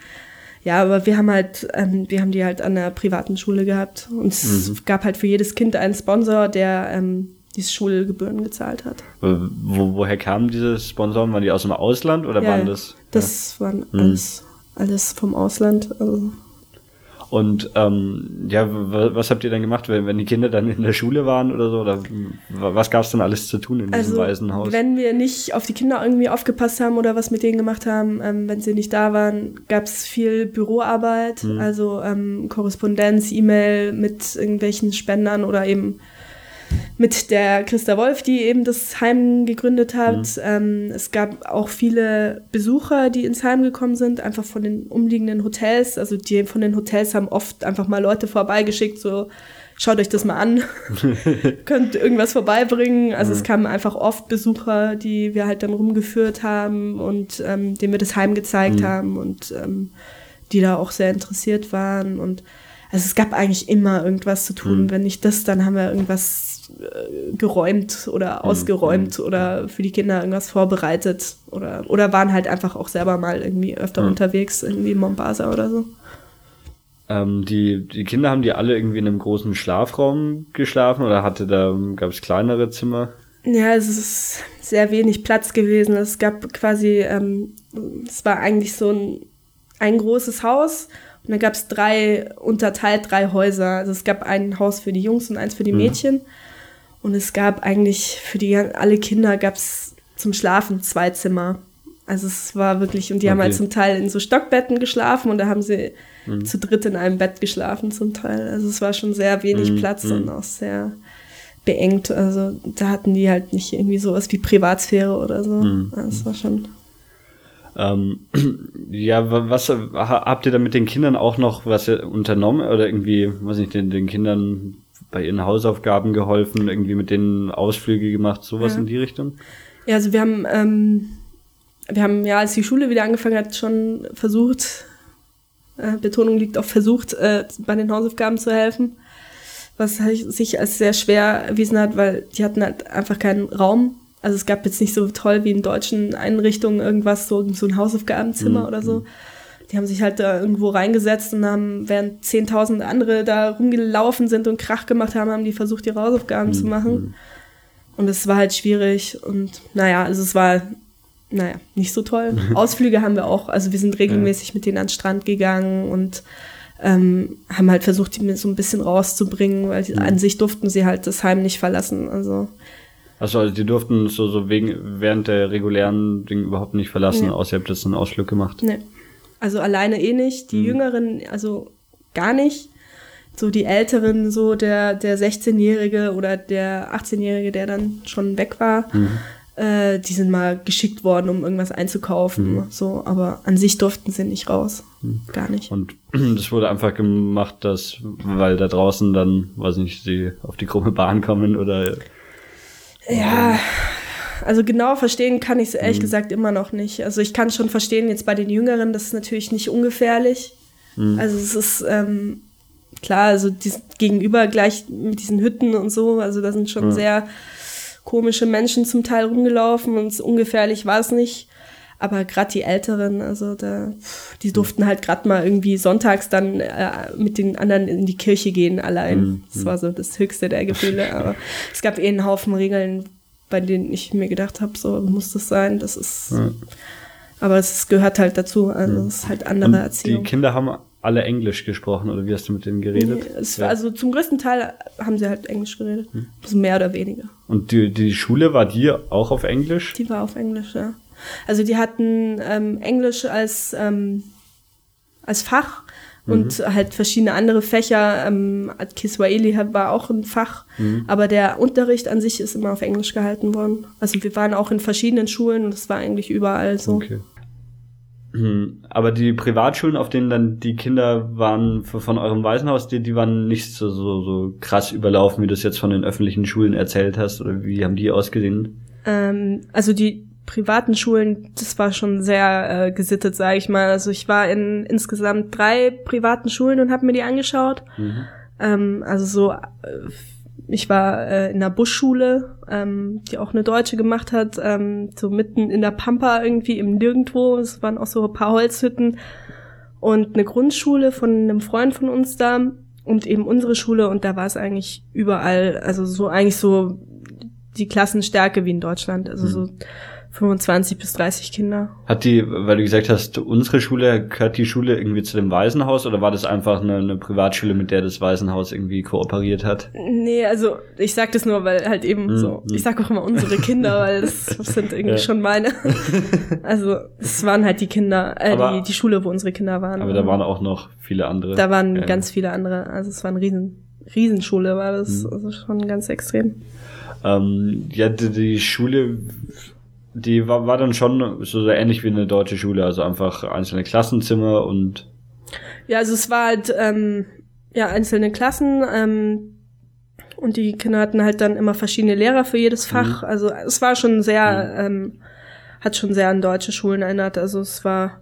Ja, aber wir haben halt, ähm, wir haben die halt an der privaten Schule gehabt. Und es Mhm. gab halt für jedes Kind einen Sponsor, der ähm, die Schulgebühren gezahlt hat. Wo, woher kamen diese Sponsoren? Waren die aus dem Ausland oder ja, waren ja. das? Das waren alles, alles vom Ausland. Also, Und ähm, ja, was habt ihr dann gemacht, wenn, wenn die Kinder dann in der Schule waren oder so? Oder was gab es dann alles zu tun in diesem also Waisenhaus? wenn wir nicht auf die Kinder irgendwie aufgepasst haben oder was mit denen gemacht haben, ähm, wenn sie nicht da waren, gab es viel Büroarbeit, Mhm. also ähm, Korrespondenz, E-Mail mit irgendwelchen Spendern oder eben mit der Christa Wolf, die eben das Heim gegründet hat. Mhm. Ähm, es gab auch viele Besucher, die ins Heim gekommen sind, einfach von den umliegenden Hotels. Also die von den Hotels haben oft einfach mal Leute vorbeigeschickt, so schaut euch das mal an, könnt irgendwas vorbeibringen. Also es kamen einfach oft Besucher, die wir halt dann rumgeführt haben und ähm, denen wir das Heim gezeigt haben und ähm, die da auch sehr interessiert waren und also es gab eigentlich immer irgendwas zu tun. Wenn nicht das, dann haben wir irgendwas äh, geräumt oder ausgeräumt oder für die Kinder irgendwas vorbereitet oder, oder waren halt einfach auch selber mal irgendwie öfter unterwegs, irgendwie in Mombasa oder so. Ähm, die, die Kinder haben die alle irgendwie in einem großen Schlafraum geschlafen oder hatte da gab es kleinere Zimmer? Ja, es ist sehr wenig Platz gewesen. Es gab quasi, ähm, es war eigentlich so ein, ein großes Haus und dann gab es drei, unterteilt drei Häuser. Also es gab ein Haus für die Jungs und eins für die Mädchen. Und es gab eigentlich für die alle Kinder gab es zum Schlafen zwei Zimmer. Also es war wirklich, und die haben Okay. halt zum Teil in so Stockbetten geschlafen und da haben sie zu dritt in einem Bett geschlafen zum Teil. Also es war schon sehr wenig Platz und auch sehr beengt. Also da hatten die halt nicht irgendwie sowas wie Privatsphäre oder so. Das war schon. Ähm, ja, wa- was ha- habt ihr da mit den Kindern auch noch was unternommen oder irgendwie, weiß nicht, den, den Kindern bei ihren Hausaufgaben geholfen, irgendwie mit denen Ausflüge gemacht, sowas Ja. in die Richtung? Ja, also wir haben, ähm, wir haben ja, als die Schule wieder angefangen hat, schon versucht, äh, Betonung liegt auf versucht, äh, bei den Hausaufgaben zu helfen. Was halt sich als sehr schwer erwiesen hat, weil die hatten halt einfach keinen Raum. Also es gab jetzt nicht so toll wie in deutschen Einrichtungen irgendwas, so, so ein Hausaufgabenzimmer oder so. Die haben sich halt da irgendwo reingesetzt und haben, während 10.000 andere da rumgelaufen sind und Krach gemacht haben, haben die versucht, ihre Hausaufgaben zu machen. Und es war halt schwierig und naja, also es war, naja, nicht so toll. Ausflüge haben wir auch, also wir sind regelmäßig mit denen an den Strand gegangen und ähm, haben halt versucht, die so ein bisschen rauszubringen, weil die, an sich durften sie halt das Heim nicht verlassen. Also Also, also die durften so, so wegen, während der regulären Ding überhaupt nicht verlassen, Ja. außer ihr habt jetzt einen Ausflug gemacht. Ne. Also alleine eh nicht. Die Jüngeren, also gar nicht. So die Älteren, so der, der 16-Jährige oder der 18-Jährige, der dann schon weg war, äh, die sind mal geschickt worden, um irgendwas einzukaufen. So, aber an sich durften sie nicht raus. Gar nicht. Und das wurde einfach gemacht, dass, weil da draußen dann, weiß nicht, sie auf die krumme Bahn kommen oder Ja, also genau verstehen kann ich es ehrlich gesagt immer noch nicht. Also ich kann schon verstehen, jetzt bei den Jüngeren, das ist natürlich nicht ungefährlich. Also es ist ähm, klar, also gegenüber gleich mit diesen Hütten und so, also da sind schon sehr komische Menschen zum Teil rumgelaufen und so ungefährlich war es nicht. Aber gerade die Älteren, also da, die durften halt gerade mal irgendwie sonntags dann äh, mit den anderen in die Kirche gehen allein. Das war so das höchste der Gefühle. Aber es gab eh einen Haufen Regeln, bei denen ich mir gedacht habe, so muss das sein. Das ist. Aber es gehört halt dazu. Also es ist halt andere Und die Erziehung. Kinder haben alle Englisch gesprochen oder wie hast du mit denen geredet? Nee, es war, also zum größten Teil haben sie halt Englisch geredet. Also mehr oder weniger. Und die, die Schule war die auch auf Englisch? Die war auf Englisch, ja. Also die hatten ähm, Englisch als, ähm, als Fach und halt verschiedene andere Fächer. Ähm, Kiswahili war auch ein Fach, aber der Unterricht an sich ist immer auf Englisch gehalten worden. Also wir waren auch in verschiedenen Schulen und es war eigentlich überall so. Okay. Hm, Aber die Privatschulen, auf denen dann die Kinder waren von eurem Waisenhaus, die, die waren nicht so, so, so krass überlaufen, wie du es jetzt von den öffentlichen Schulen erzählt hast, oder wie haben die ausgesehen? Ähm, also die privaten Schulen, das war schon sehr äh, gesittet, sage ich mal. Also ich war in insgesamt drei privaten Schulen und habe mir die angeschaut. Ähm, also so, äh, ich war äh, in einer Busschule, ähm, die auch eine Deutsche gemacht hat, ähm, so mitten in der Pampa irgendwie im Nirgendwo. Es waren auch so ein paar Holzhütten und eine Grundschule von einem Freund von uns da und eben unsere Schule und da war es eigentlich überall, also so eigentlich so die Klassenstärke wie in Deutschland, also so 25 bis 30 Kinder. Hat die, weil du gesagt hast, unsere Schule, gehört die Schule irgendwie zu dem Waisenhaus oder war das einfach eine, eine Privatschule, mit der das Waisenhaus irgendwie kooperiert hat? Nee, also ich sag das nur, weil halt eben so, ich sag auch immer unsere Kinder, weil das sind irgendwie Ja. schon meine. Also es waren halt die Kinder, äh, Aber- die, die Schule, wo unsere Kinder waren. Aber da waren auch noch viele andere. da waren Ja. ganz viele andere, also es war eine riesen, Riesenschule war das, Mhm. also schon ganz extrem. Ähm, ja, die Schule, die war, war dann schon so sehr ähnlich wie eine deutsche Schule, also einfach einzelne Klassenzimmer und Ja, also es war halt ähm, ja einzelne Klassen ähm, und die Kinder hatten halt dann immer verschiedene Lehrer für jedes Fach. Also es war schon sehr, ähm, hat schon sehr an deutsche Schulen erinnert. Also es war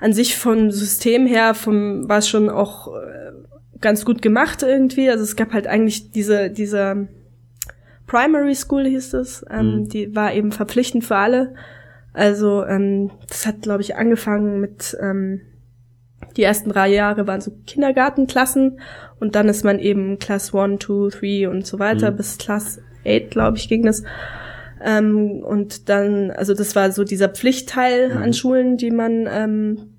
an sich vom System her, vom war es schon auch äh, ganz gut gemacht irgendwie. Also es gab halt eigentlich diese diese Primary School hieß es, ähm, die war eben verpflichtend für alle. Also ähm, das hat glaube ich angefangen mit ähm, die ersten drei Jahre waren so Kindergartenklassen und dann ist man eben Class 1, 2, 3 und so weiter bis Class 8, glaube ich, ging das. Ähm, und dann, also das war so dieser Pflichtteil an Schulen, die man ähm,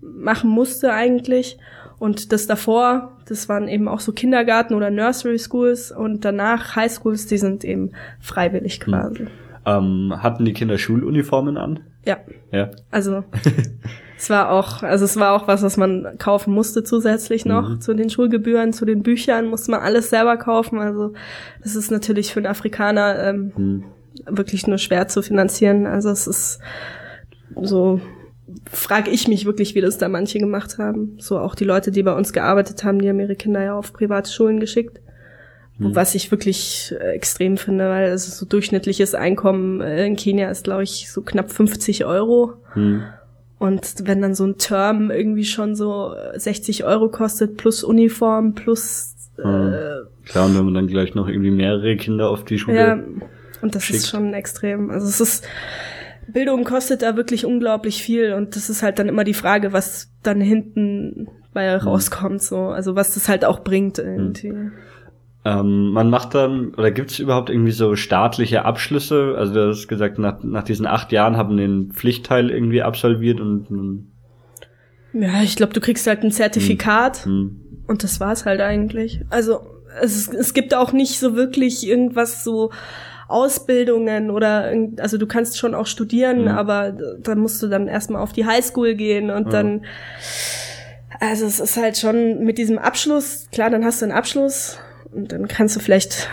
machen musste eigentlich. Und das davor, das waren eben auch so Kindergarten oder Nursery Schools und danach High Schools, die sind eben freiwillig quasi. ähm, hatten die Kinder Schuluniformen an? Ja. Ja. Also es war auch, also es war auch was, was man kaufen musste zusätzlich noch zu den Schulgebühren, zu den Büchern musste man alles selber kaufen. Also das ist natürlich für einen Afrikaner ähm, wirklich nur schwer zu finanzieren. Also es ist so frage ich mich wirklich, wie das da manche gemacht haben. So auch die Leute, die bei uns gearbeitet haben, die haben ihre Kinder ja auf private Schulen geschickt. Was ich wirklich äh, extrem finde, weil es ist so durchschnittliches Einkommen äh, in Kenia ist, glaube ich, so knapp 50 Euro. Hm. Und wenn dann so ein Term irgendwie schon so äh, 60 Euro kostet, plus Uniform, plus äh, Klar, und wenn man dann gleich noch irgendwie mehrere Kinder auf die Schule. ja, und das schickt. ist schon extrem. Also es ist Bildung kostet da wirklich unglaublich viel und das ist halt dann immer die Frage, was dann hinten bei rauskommt, so, also was das halt auch bringt irgendwie. Ähm, man macht dann, oder gibt es überhaupt irgendwie so staatliche Abschlüsse? Also du hast gesagt, nach, nach diesen acht Jahren haben den Pflichtteil irgendwie absolviert und Ja, ich glaube, du kriegst halt ein Zertifikat hm, und das war's halt eigentlich. Also es, es gibt auch nicht so wirklich irgendwas so Ausbildungen oder also du kannst schon auch studieren, aber da musst du dann erstmal auf die Highschool gehen und dann also es ist halt schon mit diesem Abschluss, klar, dann hast du einen Abschluss und dann kannst du vielleicht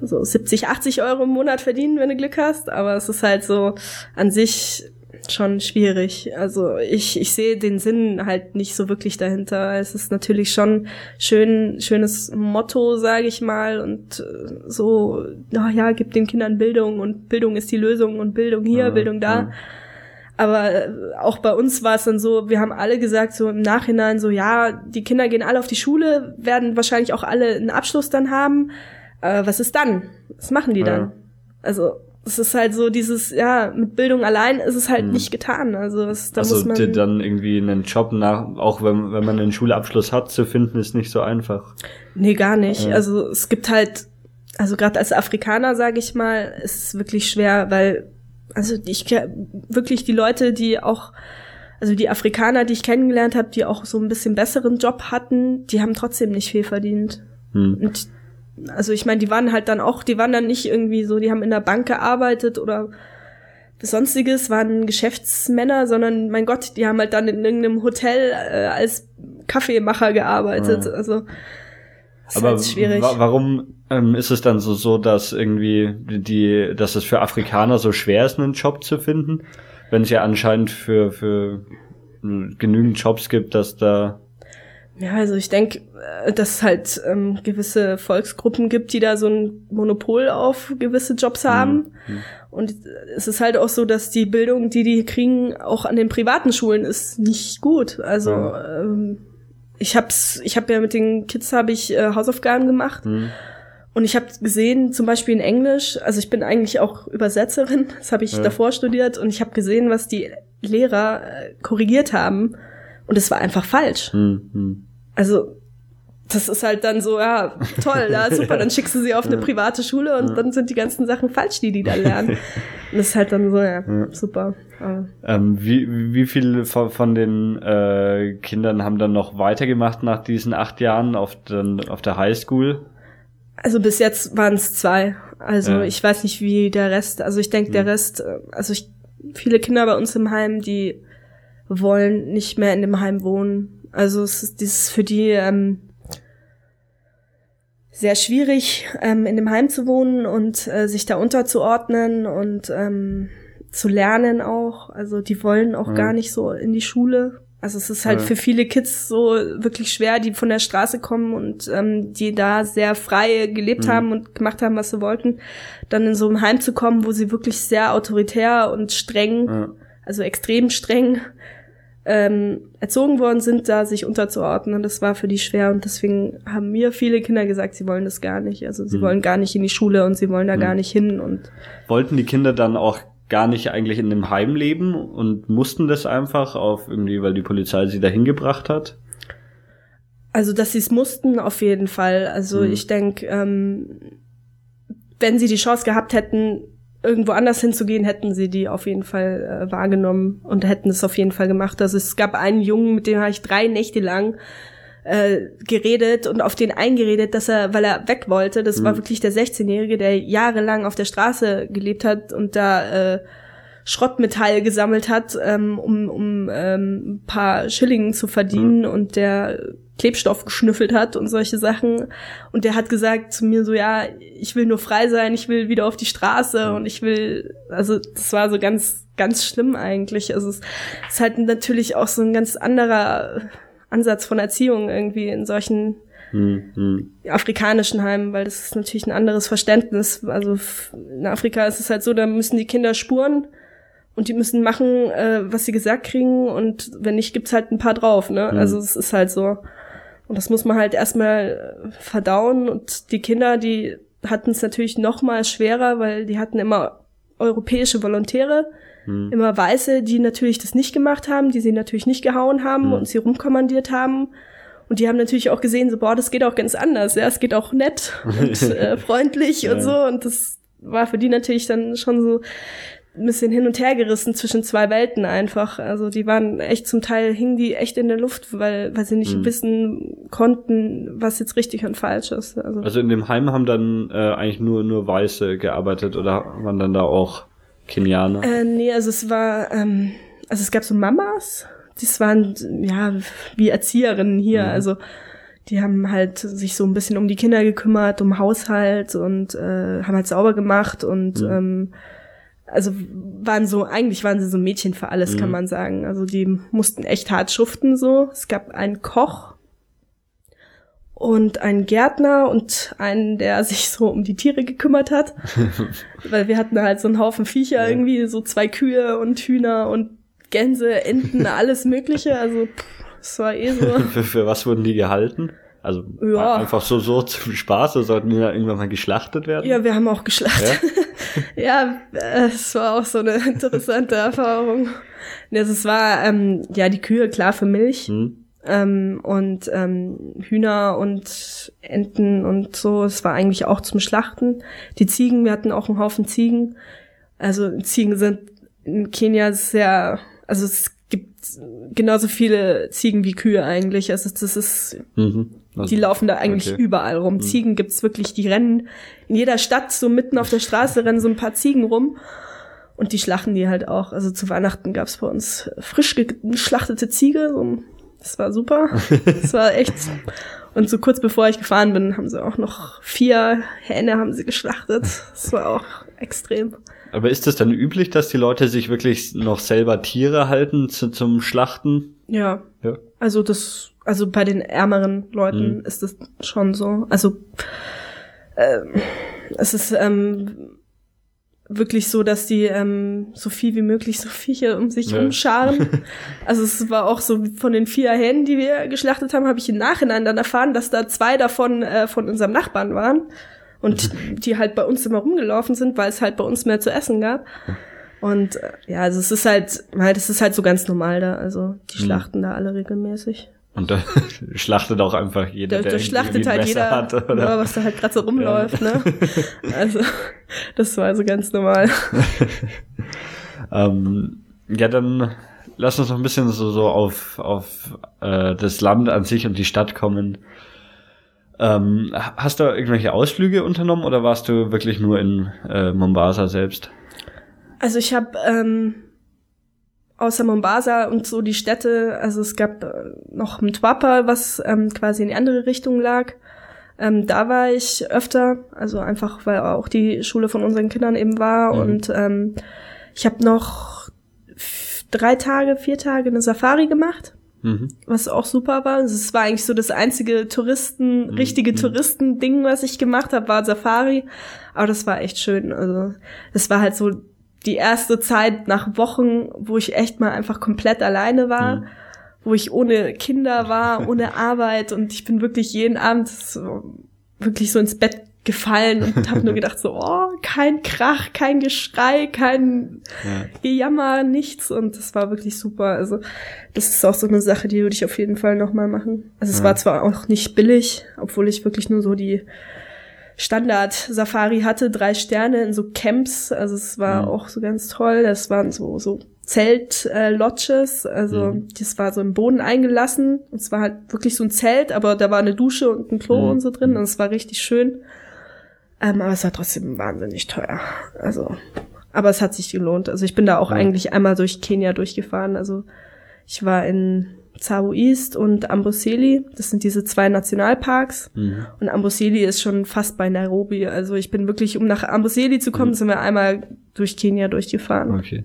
so 70, 80 Euro im Monat verdienen, wenn du Glück hast, aber es ist halt so an sich schon schwierig. Also ich, ich sehe den Sinn halt nicht so wirklich dahinter. Es ist natürlich schon schön, schönes Motto, sage ich mal, und äh, so, na ja, gib den Kindern Bildung und Bildung ist die Lösung und Bildung hier, Ja, Bildung da. ja. Aber äh, auch bei uns war es dann so, wir haben alle gesagt, so im Nachhinein, so ja, die Kinder gehen alle auf die Schule, werden wahrscheinlich auch alle einen Abschluss dann haben. Äh, was ist dann? Was machen die Ja. dann? Also es ist halt so dieses, ja, mit Bildung allein ist es halt nicht getan. Also es, da also muss man. dir dann irgendwie einen Job nach, auch wenn, wenn man einen Schulabschluss hat, zu finden, ist nicht so einfach. Nee, gar nicht. Ja. Also es gibt halt, also gerade als Afrikaner, sage ich mal, ist es wirklich schwer, weil, also ich wirklich die Leute, die auch, also die Afrikaner, die ich kennengelernt habe, die auch so ein bisschen besseren Job hatten, die haben trotzdem nicht viel verdient. Hm. Und also ich meine, die waren halt dann auch, die waren dann nicht irgendwie so, die haben in der Bank gearbeitet oder sonstiges, waren Geschäftsmänner, sondern mein Gott, die haben halt dann in irgendeinem Hotel äh, als Kaffeemacher gearbeitet. Ja. Also ist Aber halt schwierig. wa warum ähm, ist es dann so, so, dass irgendwie die, dass es für Afrikaner so schwer ist, einen Job zu finden, wenn es ja anscheinend für, für äh, genügend Jobs gibt, dass da Ja, also ich denke, dass es halt ähm, gewisse Volksgruppen gibt, die da so ein Monopol auf gewisse Jobs haben. Und es ist halt auch so, dass die Bildung, die die kriegen, auch an den privaten Schulen ist nicht gut. Also Ja. ähm, ich hab's, ich habe ja mit den Kids habe ich äh, Hausaufgaben gemacht. Und ich habe gesehen, zum Beispiel in Englisch, also ich bin eigentlich auch Übersetzerin, das habe ich Ja. davor studiert, und ich habe gesehen, was die Lehrer äh, korrigiert haben. Und es war einfach falsch. hm, hm. Also, das ist halt dann so, ja, toll, ja, super, dann schickst du sie auf eine private Schule und dann sind die ganzen Sachen falsch, die die da lernen. Und das ist halt dann so, ja, super. Ähm, wie, wie viele von, von den äh, Kindern haben dann noch weitergemacht nach diesen acht Jahren auf, den, auf der Highschool? Also bis jetzt waren es zwei. Also Ja. ich weiß nicht, wie der Rest, also ich denke, der Rest, äh, also ich, viele Kinder bei uns im Heim, die wollen nicht mehr in dem Heim wohnen. Also es ist dieses für die ähm, sehr schwierig, ähm, in dem Heim zu wohnen und äh, sich da unterzuordnen und ähm, zu lernen auch. Also die wollen auch Mhm. gar nicht so in die Schule. Also es ist halt Ja. für viele Kids so wirklich schwer, die von der Straße kommen und ähm, die da sehr frei gelebt Mhm. haben und gemacht haben, was sie wollten, dann in so ein Heim zu kommen, wo sie wirklich sehr autoritär und streng, also extrem streng ähm, erzogen worden sind, da sich unterzuordnen. Das war für die schwer und deswegen haben mir viele Kinder gesagt, sie wollen das gar nicht. Also sie Mhm. wollen gar nicht in die Schule und sie wollen da Mhm. gar nicht hin und Wollten die Kinder dann auch gar nicht eigentlich in dem Heim leben und mussten das einfach auf irgendwie, weil die Polizei sie dahin gebracht hat? Also, dass sie es mussten, auf jeden Fall. Also, Mhm. ich denke, ähm, wenn sie die Chance gehabt hätten, irgendwo anders hinzugehen, hätten sie die auf jeden Fall äh, wahrgenommen und hätten es auf jeden Fall gemacht. Also, es gab einen Jungen, mit dem habe ich drei Nächte lang äh, geredet und auf den eingeredet, dass er, weil er weg wollte, das war Mhm. wirklich der 16-Jährige, der jahrelang auf der Straße gelebt hat und da äh, Schrottmetall gesammelt hat, ähm, um, um ähm, ein paar Schillingen zu verdienen und der Klebstoff geschnüffelt hat und solche Sachen. Und der hat gesagt zu mir so, ja, ich will nur frei sein, ich will wieder auf die Straße und ich will, also das war so ganz, ganz schlimm eigentlich. Also es ist halt natürlich auch so ein ganz anderer Ansatz von Erziehung irgendwie in solchen Hm, hm. afrikanischen Heimen, weil das ist natürlich ein anderes Verständnis. Also in Afrika ist es halt so, da müssen die Kinder spuren und die müssen machen, äh, was sie gesagt kriegen und wenn nicht, gibt's halt ein paar drauf, ne? Mhm. Also es ist halt so. Und das muss man halt erstmal äh, verdauen und die Kinder, die hatten es natürlich noch mal schwerer, weil die hatten immer europäische Volontäre, Hm. immer Weiße, die natürlich das nicht gemacht haben, die sie natürlich nicht gehauen haben Mhm. und sie rumkommandiert haben. Und die haben natürlich auch gesehen, so, boah, das geht auch ganz anders, ja, es geht auch nett und äh, freundlich und Ja. so. Und das war für die natürlich dann schon so ein bisschen hin und her gerissen zwischen zwei Welten einfach. Also die waren echt zum Teil hingen die echt in der Luft, weil, weil sie nicht Mhm. wissen konnten, was jetzt richtig und falsch ist. Also, Also in dem Heim haben dann äh, eigentlich nur nur Weiße gearbeitet oder waren dann da auch Kenianer? Äh, nee, also es war, ähm, also es gab so Mamas, das waren, ja, wie Erzieherinnen hier, Mhm. also die haben halt sich so ein bisschen um die Kinder gekümmert, um Haushalt und äh, haben halt sauber gemacht und Mhm. ähm, also waren so, eigentlich waren sie so Mädchen für alles, kann Mhm. man sagen. Also die mussten echt hart schuften so. Es gab einen Koch und einen Gärtner und einen, der sich so um die Tiere gekümmert hat. Weil wir hatten halt so einen Haufen Viecher Ja. irgendwie, so zwei Kühe und Hühner und Gänse, Enten, alles mögliche. Also pff, es war eh so. für, für was wurden die gehalten? Also Ja. einfach so so zum Spaß, oder sollten die da irgendwann mal geschlachtet werden? Ja, wir haben auch geschlachtet. Ja, äh, es war auch so eine interessante Erfahrung. Ja, Es war ähm, ja die Kühe klar für Milch Hm? ähm, und ähm, Hühner und Enten und so. Es war eigentlich auch zum Schlachten. Die Ziegen, wir hatten auch einen Haufen Ziegen. Also Ziegen sind in Kenia sehr, also es gibt genauso viele Ziegen wie Kühe eigentlich. Also das ist Mhm. Also, die laufen da eigentlich okay. überall rum. Ziegen gibt's wirklich, die rennen in jeder Stadt, so mitten auf der Straße rennen so ein paar Ziegen rum. Und die schlachten die halt auch. Also zu Weihnachten gab's bei uns frisch geschlachtete Ziege. Das war super. Das war echt. Und so kurz bevor ich gefahren bin, haben sie auch noch vier Hähne haben sie geschlachtet. Das war auch extrem. Aber ist es dann üblich, dass die Leute sich wirklich noch selber Tiere halten zu, zum Schlachten? Ja, Ja. Also das, also bei den ärmeren Leuten Mhm. ist das schon so. Also ähm, es ist ähm, wirklich so, dass die ähm, so viel wie möglich so Viecher um sich Ja. rumscharen. Also es war auch so von den vier Hähnen, die wir geschlachtet haben, habe ich im Nachhinein dann erfahren, dass da zwei davon äh, von unserem Nachbarn waren und die halt bei uns immer rumgelaufen sind, weil es halt bei uns mehr zu essen gab. Und äh, ja, also es ist halt, halt, es ist halt so ganz normal da. Also die Mhm. schlachten da alle regelmäßig. Und da schlachtet auch einfach jeder, Da, der da irgendwie schlachtet halt Messer jeder, hat, oder? ja, was da halt gerade so rumläuft, ne? Also das war also ganz normal. Ähm, ja, dann lass uns noch ein bisschen so, so auf, auf äh, das Land an sich und die Stadt kommen. Ähm, hast du irgendwelche Ausflüge unternommen oder warst du wirklich nur in äh, Mombasa selbst? Also ich habe ähm, außer Mombasa und so die Städte, also es gab äh, noch Mtwapa, was ähm, quasi in die andere Richtung lag. Ähm, da war ich öfter, also einfach weil auch die Schule von unseren Kindern eben war Mhm. und ähm, ich habe noch drei Tage, vier Tage eine Safari gemacht. Mhm. was auch super war. Also Es war eigentlich so das einzige Touristen, Mhm. richtige Touristending, was ich gemacht habe, war Safari. Aber das war echt schön. Also das war halt so die erste Zeit nach Wochen, wo ich echt mal einfach komplett alleine war, Mhm. wo ich ohne Kinder war, ohne Arbeit und ich bin wirklich jeden Abend so, wirklich so ins Bett gefallen und habe nur gedacht so, oh, kein Krach, kein Geschrei, kein Ja. Gejammer, nichts und das war wirklich super. Also das ist auch so eine Sache, die würde ich auf jeden Fall nochmal machen. Also es Ja. war zwar auch nicht billig, obwohl ich wirklich nur so die Standard-Safari hatte, drei Sterne in so Camps. Also es war Mhm. auch so ganz toll. Das waren so so Zelt-Lodges, also Mhm. das war so im Boden eingelassen. Und es war halt wirklich so ein Zelt, aber da war eine Dusche und ein Klo Mhm. und so drin und es war richtig schön. Ähm, aber es war trotzdem wahnsinnig teuer. Also, aber es hat sich gelohnt. Also ich bin da auch eigentlich einmal durch Kenia durchgefahren. Also ich war in East und Amboseli. Das sind diese zwei Nationalparks. Mhm. Und Amboseli ist schon fast bei Nairobi. Also ich bin wirklich, um nach Amboseli zu kommen, Mhm. sind wir einmal durch Kenia durchgefahren. Okay.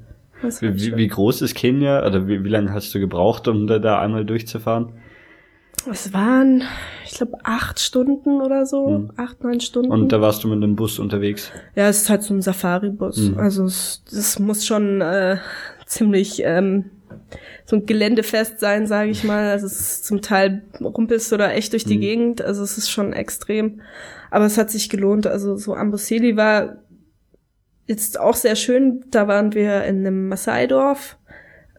Wie, wie groß ist Kenia? Oder wie, wie lange hast du gebraucht, um da, da einmal durchzufahren? Es waren, ich glaube, acht Stunden oder so. Mhm. Acht, neun Stunden. Und da warst du mit einem Bus unterwegs. Ja, es ist halt so ein Safari-Bus. Mhm. Also es, das muss schon äh, ziemlich ähm, so ein Geländefest sein, sage ich mal. Also es ist zum Teil rumpelst du da echt durch die Mhm. Gegend. Also es ist schon extrem. Aber es hat sich gelohnt. Also so Amboseli war jetzt auch sehr schön. Da waren wir in einem Maasai-Dorf.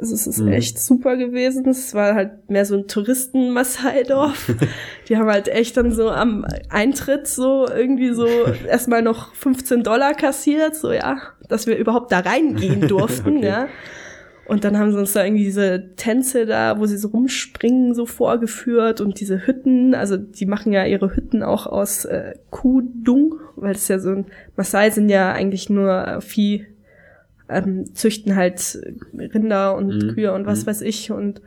Also es ist Mhm. echt super gewesen. Es war halt mehr so ein Touristen-Maasai-Dorf. Die haben halt echt dann so am Eintritt so irgendwie so erstmal noch 15 Dollar kassiert, so ja, dass wir überhaupt da reingehen durften, Okay. ja. Und dann haben sie uns da irgendwie diese Tänze da, wo sie so rumspringen, so vorgeführt und diese Hütten, also die machen ja ihre Hütten auch aus äh, Kuhdung, weil es ja so ein Maasai sind ja eigentlich nur Vieh, ähm, züchten halt Rinder und Mhm. Kühe und was Mhm. weiß ich und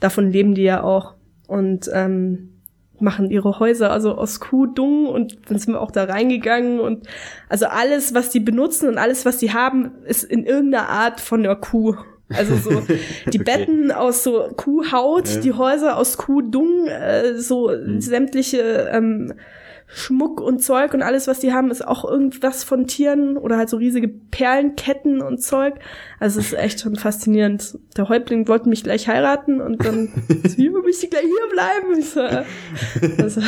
davon leben die ja auch und ähm, machen ihre Häuser also aus Kuhdung und dann sind wir auch da reingegangen und also alles, was die benutzen und alles, was die haben, ist in irgendeiner Art von der Kuh. Also so die Okay. Betten aus so Kuhhaut, Ja. die Häuser aus Kuhdung, äh, so Mhm. sämtliche ähm, Schmuck und Zeug und alles, was die haben, ist auch irgendwas von Tieren oder halt so riesige Perlenketten und Zeug. Also es ist echt schon faszinierend. Der Häuptling wollte mich gleich heiraten und dann, hier müsst ihr gleich hier bleiben. Ich so, äh, das war,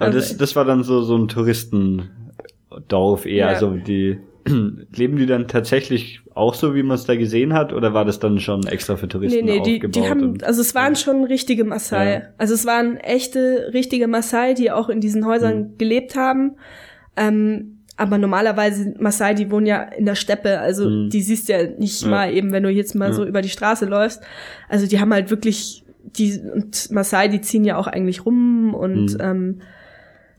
Aber also das, das war dann so, so ein Touristendorf eher, Ja. also die, leben die dann tatsächlich auch so, wie man es da gesehen hat, oder war das dann schon extra für Touristen Nee, nee, die, aufgebaut? die haben, und- also es waren schon richtige Maasai. Ja. Also es waren echte, richtige Maasai, die auch in diesen Häusern Mhm. gelebt haben. Ähm, aber normalerweise Maasai, die wohnen ja in der Steppe, also Mhm. die siehst du ja nicht Ja. mal eben, wenn du jetzt mal Ja. so über die Straße läufst. Also die haben halt wirklich, die, und Maasai, die ziehen ja auch eigentlich rum und Mhm. ähm,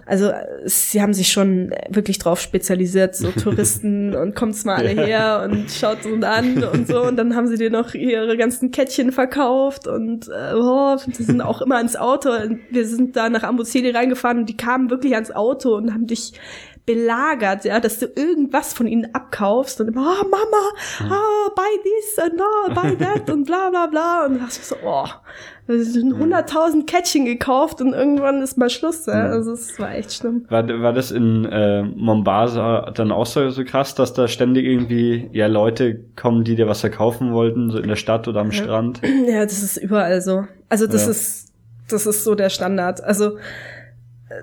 also sie haben sich schon wirklich drauf spezialisiert, so Touristen und kommt's mal alle her und schaut uns an und so und dann haben sie dir noch ihre ganzen Kettchen verkauft und äh, oh, die sind auch immer ans Auto. Wir sind da nach Amboseli reingefahren und die kamen wirklich ans Auto und haben dich belagert, ja, dass du irgendwas von ihnen abkaufst und immer, oh, Mama, oh, buy this and oh, buy that und bla bla bla und da dachte ich so, oh, sind 100.000 Kettchen gekauft und irgendwann ist mal Schluss, ja. also es war echt schlimm. War, war das in äh, Mombasa dann auch so, so krass, dass da ständig irgendwie ja Leute kommen, die dir was verkaufen wollten, so in der Stadt oder am Strand? Ja, das ist überall so. Also das Ja. ist, das ist so der Standard. Also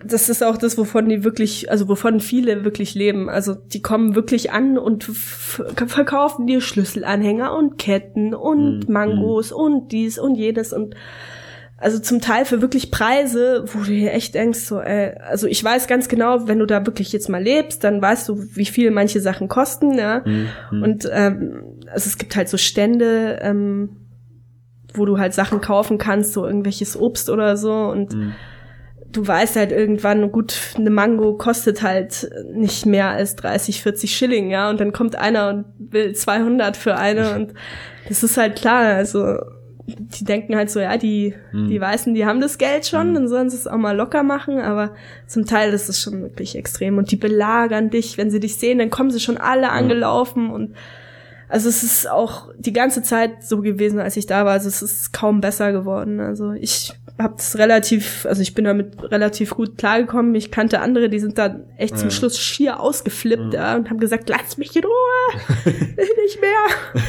das ist auch das, wovon die wirklich, also wovon viele wirklich leben. Also die kommen wirklich an und verkaufen dir Schlüsselanhänger und Ketten und Mhm. Mangos und dies und jenes und also zum Teil für wirklich Preise, wo du dir echt denkst, so, ey, also ich weiß ganz genau, wenn du da wirklich jetzt mal lebst, dann weißt du, wie viel manche Sachen kosten, ja. Mhm. Und ähm, also es gibt halt so Stände, ähm, wo du halt Sachen kaufen kannst, so irgendwelches Obst oder so und Mhm. Du weißt halt irgendwann, gut, eine Mango kostet halt nicht mehr als 30, 40 Schilling, ja, und dann kommt einer und will 200 für eine und das ist halt klar, also die denken halt so, ja, die, Mhm. die Weißen, die haben das Geld schon, dann sollen sie es auch mal locker machen, aber zum Teil ist es schon wirklich extrem und die belagern dich, wenn sie dich sehen, dann kommen sie schon alle angelaufen und also es ist auch die ganze Zeit so gewesen, als ich da war. Also es ist kaum besser geworden. Also ich habe das relativ, also ich bin damit relativ gut klargekommen. Ich kannte andere, die sind da echt zum Ja. Schluss schier ausgeflippt ja, und haben gesagt, lass mich in Ruhe, nicht mehr.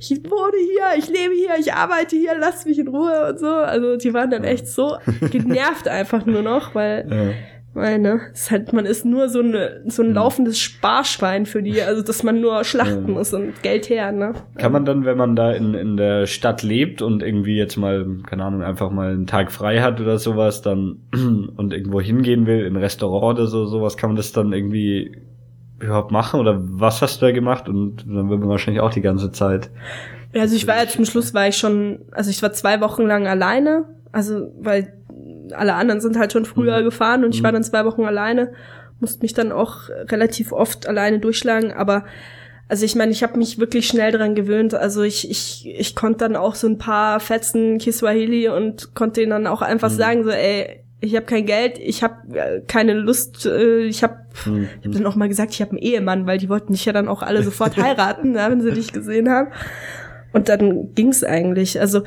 Ich wohne hier, ich lebe hier, ich arbeite hier, lass mich in Ruhe und so. Also die waren dann echt so genervt einfach nur noch, weil Ja. Weil, ne, ist halt, man ist nur so, eine, so ein laufendes Sparschwein für die, also dass man nur schlachten Ja. muss und Geld her, ne? Kann man dann, wenn man da in, in der Stadt lebt und irgendwie jetzt mal, keine Ahnung, einfach mal einen Tag frei hat oder sowas, dann und irgendwo hingehen will, in ein Restaurant oder so, sowas, kann man das dann irgendwie überhaupt machen? Oder was hast du da gemacht? Und dann wird man wahrscheinlich auch die ganze Zeit. Ja, also ich war ja zum Schluss war ich schon, also ich war zwei Wochen lang alleine, also weil alle anderen sind halt schon früher Mhm. gefahren und ich Mhm. war dann zwei Wochen alleine, musste mich dann auch relativ oft alleine durchschlagen, aber also ich meine, ich habe mich wirklich schnell dran gewöhnt. Also ich, ich, ich konnte dann auch so ein paar Fetzen Kiswahili und konnte ihnen dann auch einfach Mhm. sagen, so, ey, ich habe kein Geld, ich habe keine Lust, äh, ich habe Hm, ich habe dann auch mal gesagt, ich habe einen Ehemann, weil die wollten dich ja dann auch alle sofort heiraten, ja, wenn sie dich gesehen haben. Und dann ging's eigentlich. Also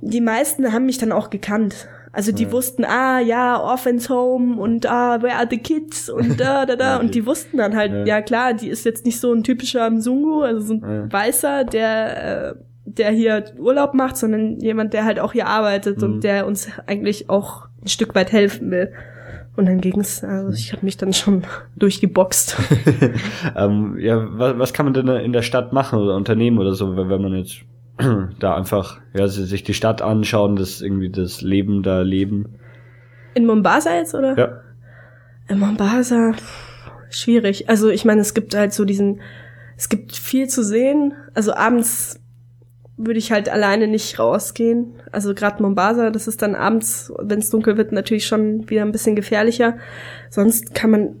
die meisten haben mich dann auch gekannt. Also die Ja. wussten, ah ja, Orphans Home und ah, where are the kids und da, da, da. Und die- wussten dann halt, Ja. ja. klar, die ist jetzt nicht so ein typischer Mzungu, also so ein Ja. Weißer, der, äh, der hier Urlaub macht, sondern jemand, der halt auch hier arbeitet Mhm. und der uns eigentlich auch ein Stück weit helfen will. Und dann ging's, also ich habe mich dann schon durchgeboxt. ähm, ja, was, was kann man denn in der Stadt machen oder unternehmen oder so, wenn man jetzt da einfach ja, sich die Stadt anschauen, das irgendwie das Leben da leben? In Mombasa jetzt, oder? Ja. In Mombasa, schwierig. Also ich meine, es gibt halt so diesen, es gibt viel zu sehen. Also abends würde ich halt alleine nicht rausgehen. Also gerade Mombasa, das ist dann abends, wenn es dunkel wird, natürlich schon wieder ein bisschen gefährlicher. Sonst kann man,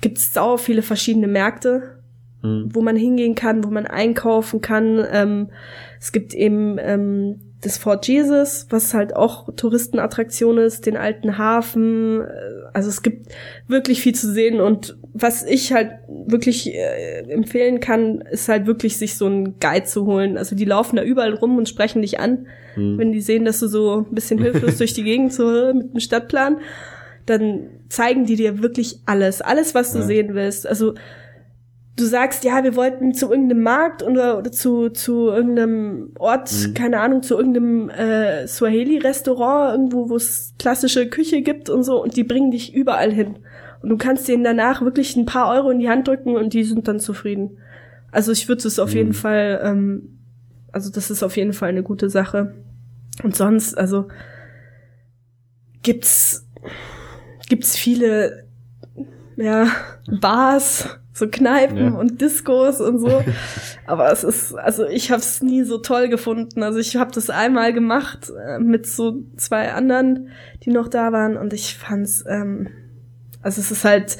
gibt es sau viele verschiedene Märkte, Hm. wo man hingehen kann, wo man einkaufen kann. Ähm, es gibt eben ähm, das Fort Jesus, was halt auch Touristenattraktion ist, den alten Hafen. Äh, Also es gibt wirklich viel zu sehen und was ich halt wirklich äh, empfehlen kann, ist halt wirklich sich so einen Guide zu holen. Also die laufen da überall rum und sprechen dich an, Hm. wenn die sehen, dass du so ein bisschen hilflos durch die Gegend so äh, mit dem Stadtplan, dann zeigen die dir wirklich alles, alles was du Ja. sehen willst. Also du sagst, ja, wir wollten zu irgendeinem Markt oder, oder zu, zu irgendeinem Ort, Mhm. keine Ahnung, zu irgendeinem äh, Swahili-Restaurant, irgendwo, wo es klassische Küche gibt und so, und die bringen dich überall hin. Und du kannst denen danach wirklich ein paar Euro in die Hand drücken und die sind dann zufrieden. Also ich würde es auf jeden Fall, ähm, also das ist auf jeden Fall eine gute Sache. Und sonst, also gibt's gibt's viele ja Bars, so Kneipen Ja. und Discos und so. Aber es ist, also ich habe es nie so toll gefunden. Also ich habe das einmal gemacht äh, mit so zwei anderen, die noch da waren und ich fand's, ähm, also es ist halt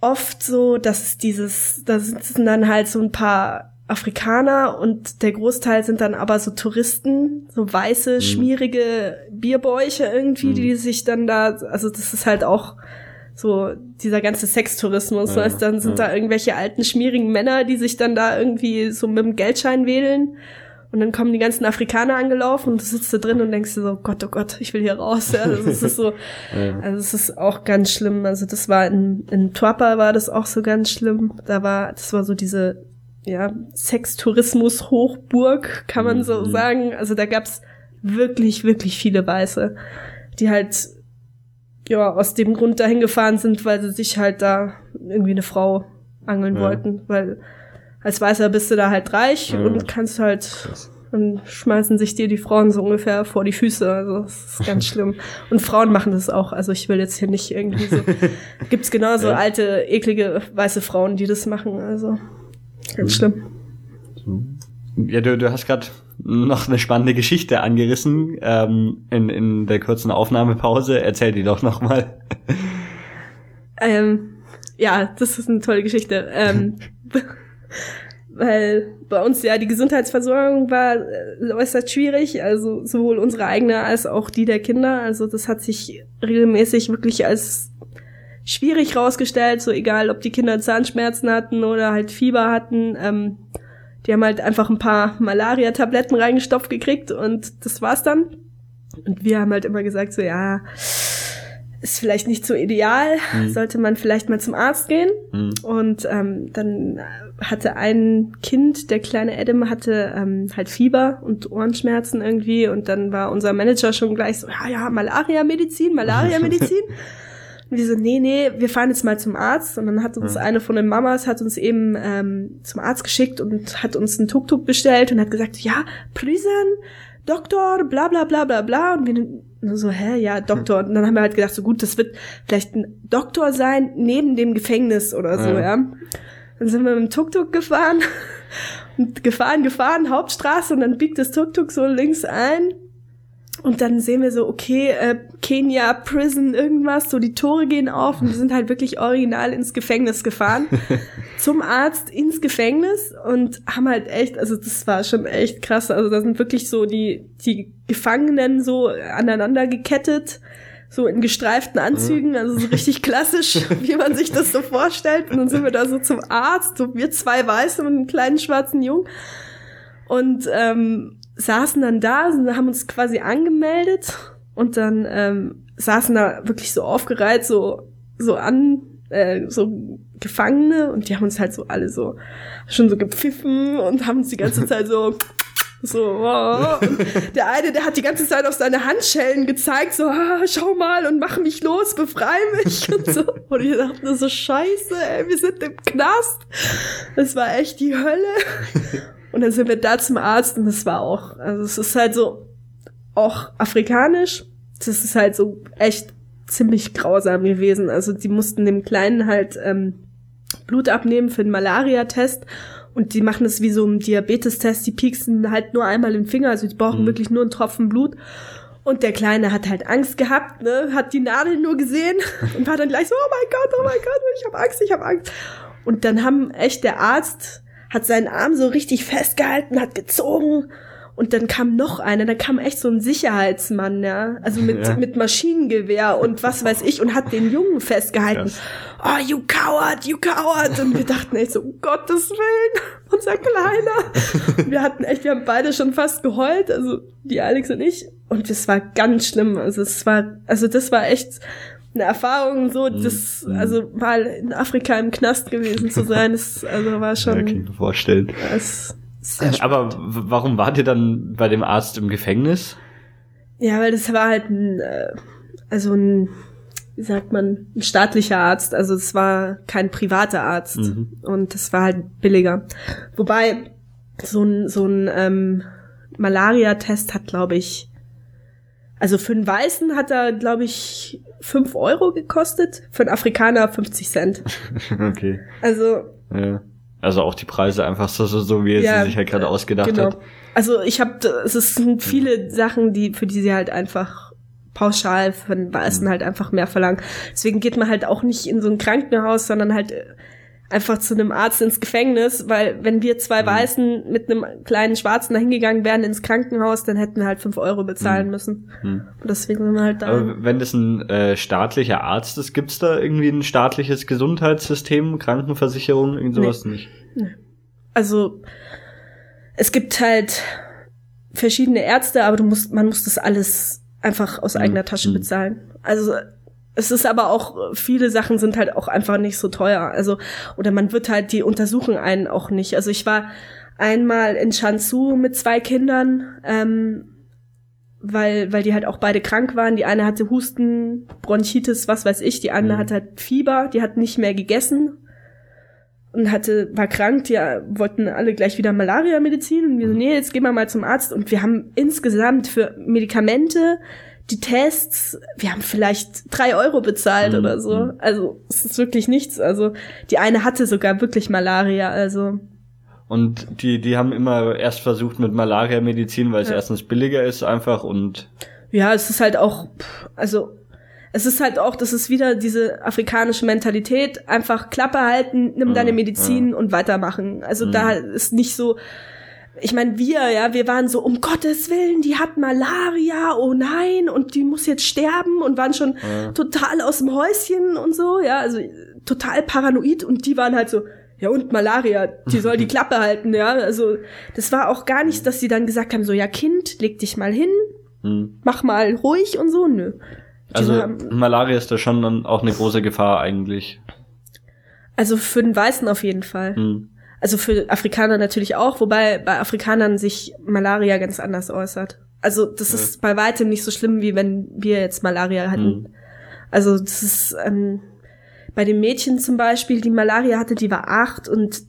oft so, dass es dieses, da sitzen dann halt so ein paar Afrikaner und der Großteil sind dann aber so Touristen, so weiße, schmierige Bierbäuche irgendwie, die sich dann da, also das ist halt auch so dieser ganze Sextourismus, Ja, weißt, dann sind ja. da irgendwelche alten, schmierigen Männer, die sich dann da irgendwie so mit dem Geldschein wählen. Und dann kommen die ganzen Afrikaner angelaufen und du sitzt da drin und denkst dir so, Gott, oh Gott, ich will hier raus. Ja, also es ist so, Ja. also es ist auch ganz schlimm. Also das war in, in Tuapa war das auch so ganz schlimm. Da war, das war so diese, ja, Sextourismus-Hochburg, kann man so Mhm. sagen. Also da gab's wirklich, wirklich viele Weiße, die halt, ja, aus dem Grund dahin gefahren sind, weil sie sich halt da irgendwie eine Frau angeln Ja. wollten, weil als Weißer bist du da halt reich Ja. und kannst halt dann schmeißen sich dir die Frauen so ungefähr vor die Füße. Also das ist ganz schlimm. Und Frauen machen das auch. Also ich will jetzt hier nicht irgendwie so. Gibt's genauso Ja. alte, eklige weiße Frauen, die das machen. Also ganz schlimm. Ja, du, du hast gerade noch eine spannende Geschichte angerissen ähm, in, in der kurzen Aufnahmepause. Erzähl die doch noch mal. Ähm, ja, das ist eine tolle Geschichte. Ähm, weil bei uns ja die Gesundheitsversorgung war äh, äußerst schwierig, also sowohl unsere eigene als auch die der Kinder. Also das hat sich regelmäßig wirklich als schwierig rausgestellt, so egal, ob die Kinder Zahnschmerzen hatten oder halt Fieber hatten. Ähm, die haben halt einfach ein paar Malaria-Tabletten reingestopft gekriegt und das war's dann. Und wir haben halt immer gesagt, so ja, ist vielleicht nicht so ideal, sollte man vielleicht mal zum Arzt gehen. Mhm. Und ähm, dann hatte ein Kind, der kleine Adam, hatte ähm, halt Fieber und Ohrenschmerzen irgendwie. Und dann war unser Manager schon gleich so, ja, ja, Malaria-Medizin, Malaria-Medizin. Und wir so, nee, nee, wir fahren jetzt mal zum Arzt. Und dann hat uns eine von den Mamas hat uns eben ähm, zum Arzt geschickt und hat uns einen Tuk-Tuk bestellt und hat gesagt, ja, Prüsen, Doktor, bla bla bla bla bla. Und wir so, hä, ja, Doktor. Und dann haben wir halt gedacht, so gut, das wird vielleicht ein Doktor sein neben dem Gefängnis oder so, Ja. ja. Dann sind wir mit dem Tuk-Tuk gefahren und gefahren, gefahren, Hauptstraße und dann biegt das Tuk-Tuk so links ein. Und dann sehen wir so, okay, äh, Kenia, Prison, irgendwas, so die Tore gehen auf und wir sind halt wirklich original ins Gefängnis gefahren. zum Arzt ins Gefängnis und haben halt echt, also das war schon echt krass. Also da sind wirklich so die, die Gefangenen so aneinander gekettet, so in gestreiften Anzügen, also so richtig klassisch, wie man sich das so vorstellt. Und dann sind wir da so zum Arzt, so wir zwei Weiße und einen kleinen schwarzen Jungen. Und ähm, saßen dann da, haben uns quasi angemeldet und dann ähm, saßen da wirklich so aufgereiht, so, so an, äh, so Gefangene und die haben uns halt so alle so schon so gepfiffen und haben uns die ganze Zeit so so, oh. und der eine, der hat die ganze Zeit auf seine Handschellen gezeigt, so, ah, schau mal und mach mich los, befrei mich und so. Und ich dachte nur so, scheiße, ey, wir sind im Knast. Das war echt die Hölle. Und dann sind wir da zum Arzt und das war auch, also es ist halt so auch afrikanisch. Das ist halt so echt ziemlich grausam gewesen. Also die mussten dem Kleinen halt ähm, Blut abnehmen für den Malaria-Test und die machen es wie so ein Diabetestest. Die pieksen halt nur einmal den Finger, also die brauchen wirklich nur einen Tropfen Blut. Und der Kleine hat halt Angst gehabt, ne, hat die Nadel nur gesehen und war dann gleich so, oh mein Gott, oh mein Gott, ich habe Angst, ich habe Angst. Und dann haben echt der Arzt hat seinen Arm so richtig festgehalten, hat gezogen und dann kam noch einer, dann kam echt so ein Sicherheitsmann, ja, also mit, Ja. mit Maschinengewehr und was weiß ich und hat den Jungen festgehalten. Krass. Oh, you coward, you coward. Und wir dachten echt so, um Gottes Willen, unser Kleiner. Wir hatten echt, wir haben beide schon fast geheult, also die Alex und ich. Und das war ganz schlimm. Also es war, also das war echt eine Erfahrung, so, das, also mal in Afrika im Knast gewesen zu sein, das, also war Ja, schon, kann ich mir vorstellen. das, sehr Aber warum wart ihr dann bei dem Arzt im Gefängnis? Ja, weil das war halt ein, äh, also ein, wie sagt man, ein staatlicher Arzt. Also es war kein privater Arzt und das war halt billiger. Wobei so ein so ein ähm, Malaria-Test hat, glaube ich, also für einen Weißen hat er, glaube ich, fünf Euro gekostet, für einen Afrikaner 50 Cent. Okay. Also Ja. Also auch die Preise einfach so, so, so wie er Ja, sie sich halt gerade ausgedacht genau. hat. Also ich habe, es sind viele Sachen, die für die sie halt einfach pauschal den Weißen Mhm. halt einfach mehr verlangen. Deswegen geht man halt auch nicht in so ein Krankenhaus, sondern halt einfach zu einem Arzt ins Gefängnis, weil wenn wir Mhm. zwei Weißen mit einem kleinen Schwarzen da hingegangen wären ins Krankenhaus, dann hätten wir halt fünf Euro bezahlen müssen. Und deswegen sind wir halt da. Mhm. Aber wenn das ein äh, staatlicher Arzt ist, gibt's da irgendwie ein staatliches Gesundheitssystem, Krankenversicherung, irgend sowas nicht? Also es gibt halt verschiedene Ärzte, aber du musst, man muss das alles einfach aus eigener Tasche bezahlen. Also es ist aber auch, viele Sachen sind halt auch einfach nicht so teuer. Also, oder man wird halt, die untersuchen einen auch nicht. Also ich war einmal in Shansu mit zwei Kindern, ähm, weil, weil die halt auch beide krank waren. Die eine hatte Husten, Bronchitis, was weiß ich. Die andere hatte halt Fieber, die hat nicht mehr gegessen und hatte, war krank, die äh, wollten alle gleich wieder Malaria-Medizin und wir so, nee, jetzt gehen wir mal zum Arzt und wir haben insgesamt für Medikamente, die Tests, wir haben vielleicht drei Euro bezahlt Mhm. oder so. Also es ist wirklich nichts. Also die eine hatte sogar wirklich Malaria, also Und die, die haben immer erst versucht mit Malaria-Medizin, weil es Ja. erstens billiger ist einfach und ja, es ist halt auch, pff, also es ist halt auch, das ist wieder diese afrikanische Mentalität, einfach Klappe halten, nimm deine Ja, Medizin und weitermachen. Also da ist nicht so, ich meine, wir, ja, wir waren so, um Gottes Willen, die hat Malaria, oh nein, und die muss jetzt sterben und waren schon total aus dem Häuschen und so, ja, also total paranoid und die waren halt so, ja und Malaria, die soll die Klappe halten, ja, also das war auch gar nicht, dass sie dann gesagt haben, so, ja Kind, leg dich mal hin, hm. mach mal ruhig und so, nö. Die also haben- Malaria ist da schon dann auch eine große Gefahr eigentlich. also für den Weißen auf jeden Fall. Hm. Also für Afrikaner natürlich auch, wobei bei Afrikanern sich Malaria ganz anders äußert. Also das ist bei weitem nicht so schlimm, wie wenn wir jetzt Malaria hatten. Also das ist ähm, bei dem Mädchen zum Beispiel, die Malaria hatte, die war acht und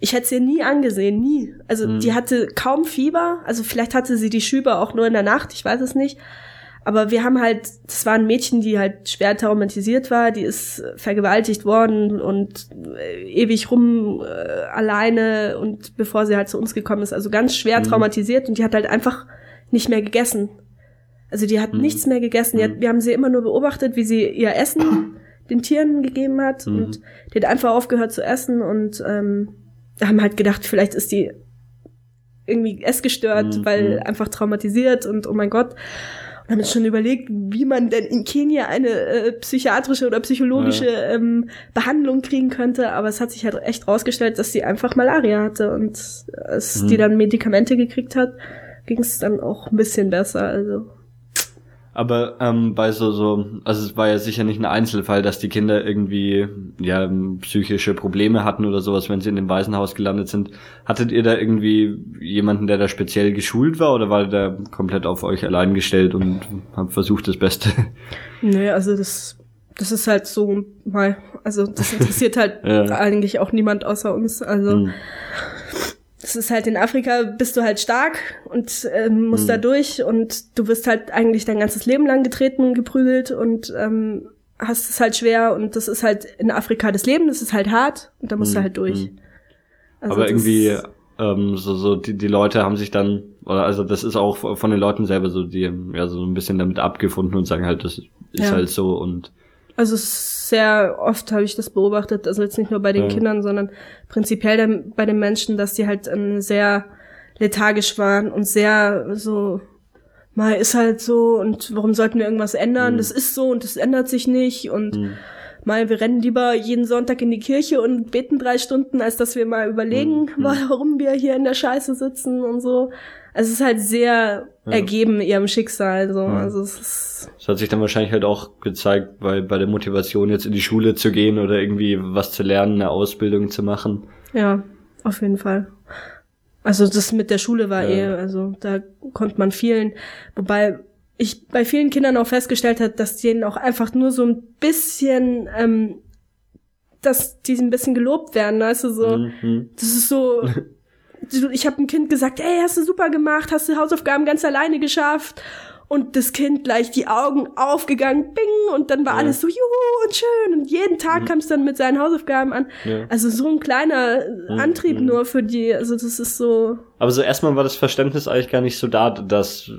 ich hätte sie nie angesehen, nie. Also die hatte kaum Fieber, also vielleicht hatte sie die Schübe auch nur in der Nacht, ich weiß es nicht. Aber wir haben halt, das war ein Mädchen, die halt schwer traumatisiert war, die ist vergewaltigt worden und äh, ewig rum äh, alleine und bevor sie halt zu uns gekommen ist, also ganz schwer traumatisiert und die hat halt einfach nicht mehr gegessen. Also die hat nichts mehr gegessen. Die hat, wir haben sie immer nur beobachtet, wie sie ihr Essen den Tieren gegeben hat und die hat einfach aufgehört zu essen und ähm, haben halt gedacht, vielleicht ist die irgendwie essgestört, Mhm. weil einfach traumatisiert und oh mein Gott. Und haben uns schon überlegt, wie man denn in Kenia eine äh, psychiatrische oder psychologische ähm, Behandlung kriegen könnte. Aber es hat sich halt echt rausgestellt, dass sie einfach Malaria hatte und als die dann Medikamente gekriegt hat, ging es dann auch ein bisschen besser. Also Aber ähm, bei so, so, also es war ja sicher nicht ein Einzelfall, dass die Kinder irgendwie ja psychische Probleme hatten oder sowas, wenn sie in dem Waisenhaus gelandet sind. Hattet ihr da irgendwie jemanden, der da speziell geschult war oder war der komplett auf euch allein gestellt und habt versucht das Beste? Nee, also das, das ist halt so mal, also das interessiert halt Ja. eigentlich auch niemand außer uns. Also Hm. Das ist halt in Afrika bist du halt stark und ähm, musst da durch und du wirst halt eigentlich dein ganzes Leben lang getreten und geprügelt und ähm, hast es halt schwer und das ist halt in Afrika das Leben, das ist halt hart und da musst du halt durch. Also Aber irgendwie ähm, so, so die, die Leute haben sich dann, oder also das ist auch von den Leuten selber so, die ja so ein bisschen damit abgefunden und sagen halt, das ist Ja. halt so und Also es sehr oft habe ich das beobachtet, also jetzt nicht nur bei den Ja. Kindern, sondern prinzipiell bei den Menschen, dass die halt ähm, sehr lethargisch waren und sehr so, mal ist halt so und warum sollten wir irgendwas ändern? Das ist so und das ändert sich nicht und mal wir rennen lieber jeden Sonntag in die Kirche und beten drei Stunden, als dass wir mal überlegen, warum wir hier in der Scheiße sitzen und so. Es ist halt sehr ergeben ihrem Schicksal, so. Also es ist Das hat sich dann wahrscheinlich halt auch gezeigt, weil bei der Motivation jetzt in die Schule zu gehen oder irgendwie was zu lernen, eine Ausbildung zu machen. Ja, auf jeden Fall. Also das mit der Schule war Ja. eh, also da konnte man vielen, wobei ich bei vielen Kindern auch festgestellt habe, dass denen auch einfach nur so ein bisschen, ähm, dass die ein bisschen gelobt werden, weißt du, so, Mhm. das ist so, ich habe ein Kind gesagt, ey, hast du super gemacht, hast du Hausaufgaben ganz alleine geschafft. Und das Kind gleich die Augen aufgegangen, bing, und dann war Ja. alles so, juhu, und schön. Und jeden Tag kam es dann mit seinen Hausaufgaben an. Ja. Also so ein kleiner Antrieb mhm. nur für die, also das ist so, Aber so erstmal war das Verständnis eigentlich gar nicht so da, dass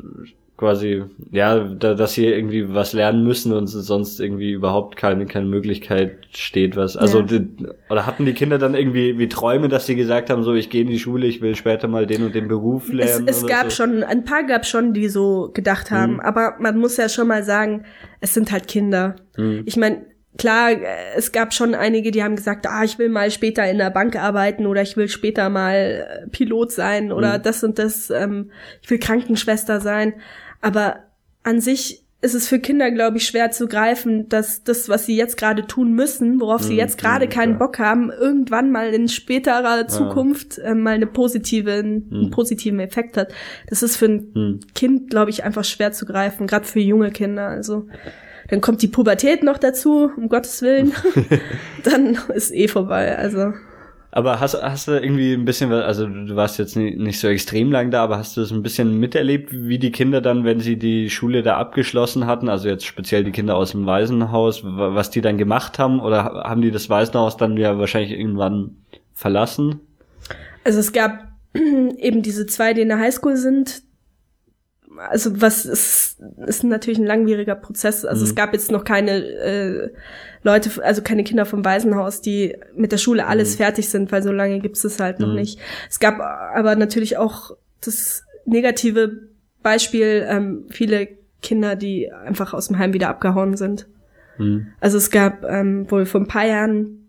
quasi, ja, da, dass sie irgendwie was lernen müssen und sonst irgendwie überhaupt keine, keine Möglichkeit steht, was, also, Ja. die, oder hatten die Kinder dann irgendwie wie Träume, dass sie gesagt haben, so, ich gehe in die Schule, ich will später mal den und den Beruf Es, lernen? es oder gab so? schon, ein paar gab schon, die so gedacht haben, aber man muss ja schon mal sagen, es sind halt Kinder. Ich meine, klar, es gab schon einige, die haben gesagt, ah, ich will mal später in der Bank arbeiten oder ich will später mal äh, Pilot sein oder das und das, ähm, ich will Krankenschwester sein. Aber an sich ist es für Kinder, glaube ich, schwer zu greifen, dass das, was sie jetzt gerade tun müssen, worauf sie jetzt gerade keinen klar. Bock haben, irgendwann mal in späterer Zukunft äh, mal eine positive, einen positiven Effekt hat. Das ist für ein Hm. Kind, glaube ich, einfach schwer zu greifen, gerade für junge Kinder. Also dann kommt die Pubertät noch dazu, um Gottes Willen. dann ist eh vorbei. Also Aber hast, hast du irgendwie ein bisschen, also du warst jetzt nie, nicht so extrem lang da, aber hast du das ein bisschen miterlebt, wie die Kinder dann, wenn sie die Schule da abgeschlossen hatten, also jetzt speziell die Kinder aus dem Waisenhaus, wa- was die dann gemacht haben? Oder ha- haben die das Waisenhaus dann ja wahrscheinlich irgendwann verlassen? Also es gab eben diese zwei, die in der Highschool sind. Also was ist, ist natürlich ein langwieriger Prozess. Also es gab jetzt noch keine äh, Leute, also keine Kinder vom Waisenhaus, die mit der Schule alles fertig sind, weil so lange gibt es halt noch nicht. Es gab aber natürlich auch das negative Beispiel, ähm, viele Kinder, die einfach aus dem Heim wieder abgehauen sind. Hm. Also es gab ähm, wohl vor ein paar Jahren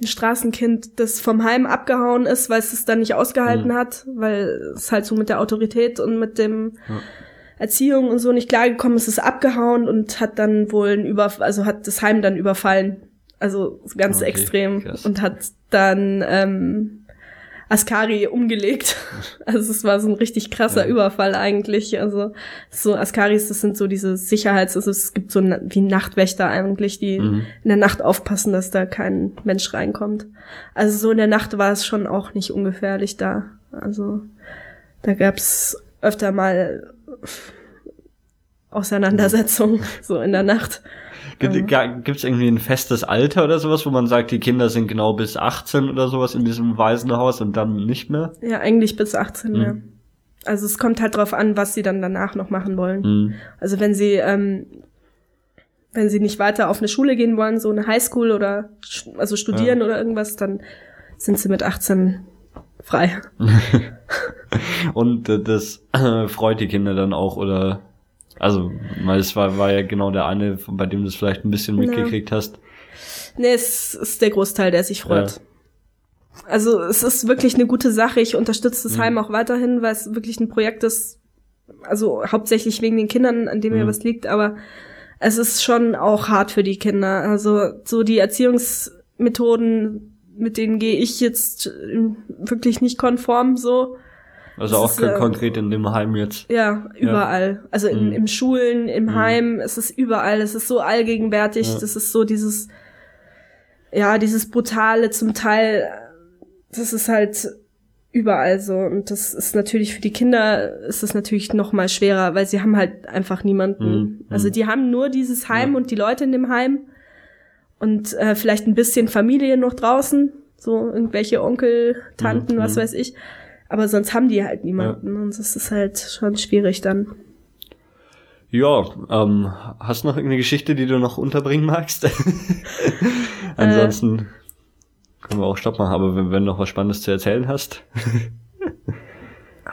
ein Straßenkind, das vom Heim abgehauen ist, weil es es dann nicht ausgehalten Mhm. hat, weil es halt so mit der Autorität und mit dem Erziehung und so nicht klargekommen ist, ist abgehauen und hat dann wohl ein Überf also hat das Heim dann überfallen. Also ganz Okay, extrem krass. und hat dann ähm, Askari umgelegt. Also es war so ein richtig krasser Ja. Überfall eigentlich. Also so Askaris, das sind so diese Sicherheits, also es gibt so wie Nachtwächter eigentlich, die Mhm. in der Nacht aufpassen, dass da kein Mensch reinkommt. Also so in der Nacht war es schon auch nicht ungefährlich da. Also da gab's öfter mal Auseinandersetzungen so in der Nacht. Gibt es irgendwie ein festes Alter oder sowas, wo man sagt, die Kinder sind genau bis 18 oder sowas in diesem Waisenhaus und dann nicht mehr? Ja, eigentlich bis 18, Mhm. ja. Also es kommt halt drauf an, was sie dann danach noch machen wollen. Hm. Also wenn sie, ähm, wenn sie nicht weiter auf eine Schule gehen wollen, so eine Highschool oder also studieren oder irgendwas, dann sind sie mit 18 frei. Und äh, das äh, freut die Kinder dann auch, oder? Also, weil es war, war ja genau der eine, bei dem du es vielleicht ein bisschen Ja. mitgekriegt hast. Nee, es ist der Großteil, der sich freut. Also es ist wirklich eine gute Sache. Ich unterstütze das Heim auch weiterhin, weil es wirklich ein Projekt ist, also hauptsächlich wegen den Kindern, an dem mir Mhm. was liegt, aber es ist schon auch hart für die Kinder. Also so die Erziehungsmethoden, mit denen gehe ich jetzt äh, wirklich nicht konform so. Also Das auch ist, kon- äh, konkret in dem Heim jetzt. Ja, überall. Also in, Mhm. im Schulen, im Heim, es ist überall. Es ist so allgegenwärtig. Ja. Das ist so dieses, ja, dieses brutale zum Teil. Das ist halt überall so. Und das ist natürlich für die Kinder ist es natürlich noch mal schwerer, weil sie haben halt einfach niemanden. Mhm. Also die haben nur dieses Heim und die Leute in dem Heim und äh, vielleicht ein bisschen Familie noch draußen, so irgendwelche Onkel, Tanten, Mhm. was weiß ich. Aber sonst haben die halt niemanden und das ist halt schon schwierig dann. Ja, ähm, hast du noch irgendeine Geschichte, die du noch unterbringen magst? Ansonsten können wir auch Stopp machen, aber wenn, wenn du noch was Spannendes zu erzählen hast.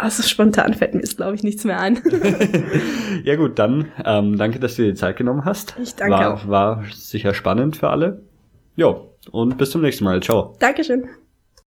Also spontan fällt mir jetzt, glaube ich, nichts mehr ein. Ja gut, dann ähm, danke, dass du dir die Zeit genommen hast. Ich danke war, auch. War sicher spannend für alle. Jo, und bis zum nächsten Mal. Ciao. Dankeschön.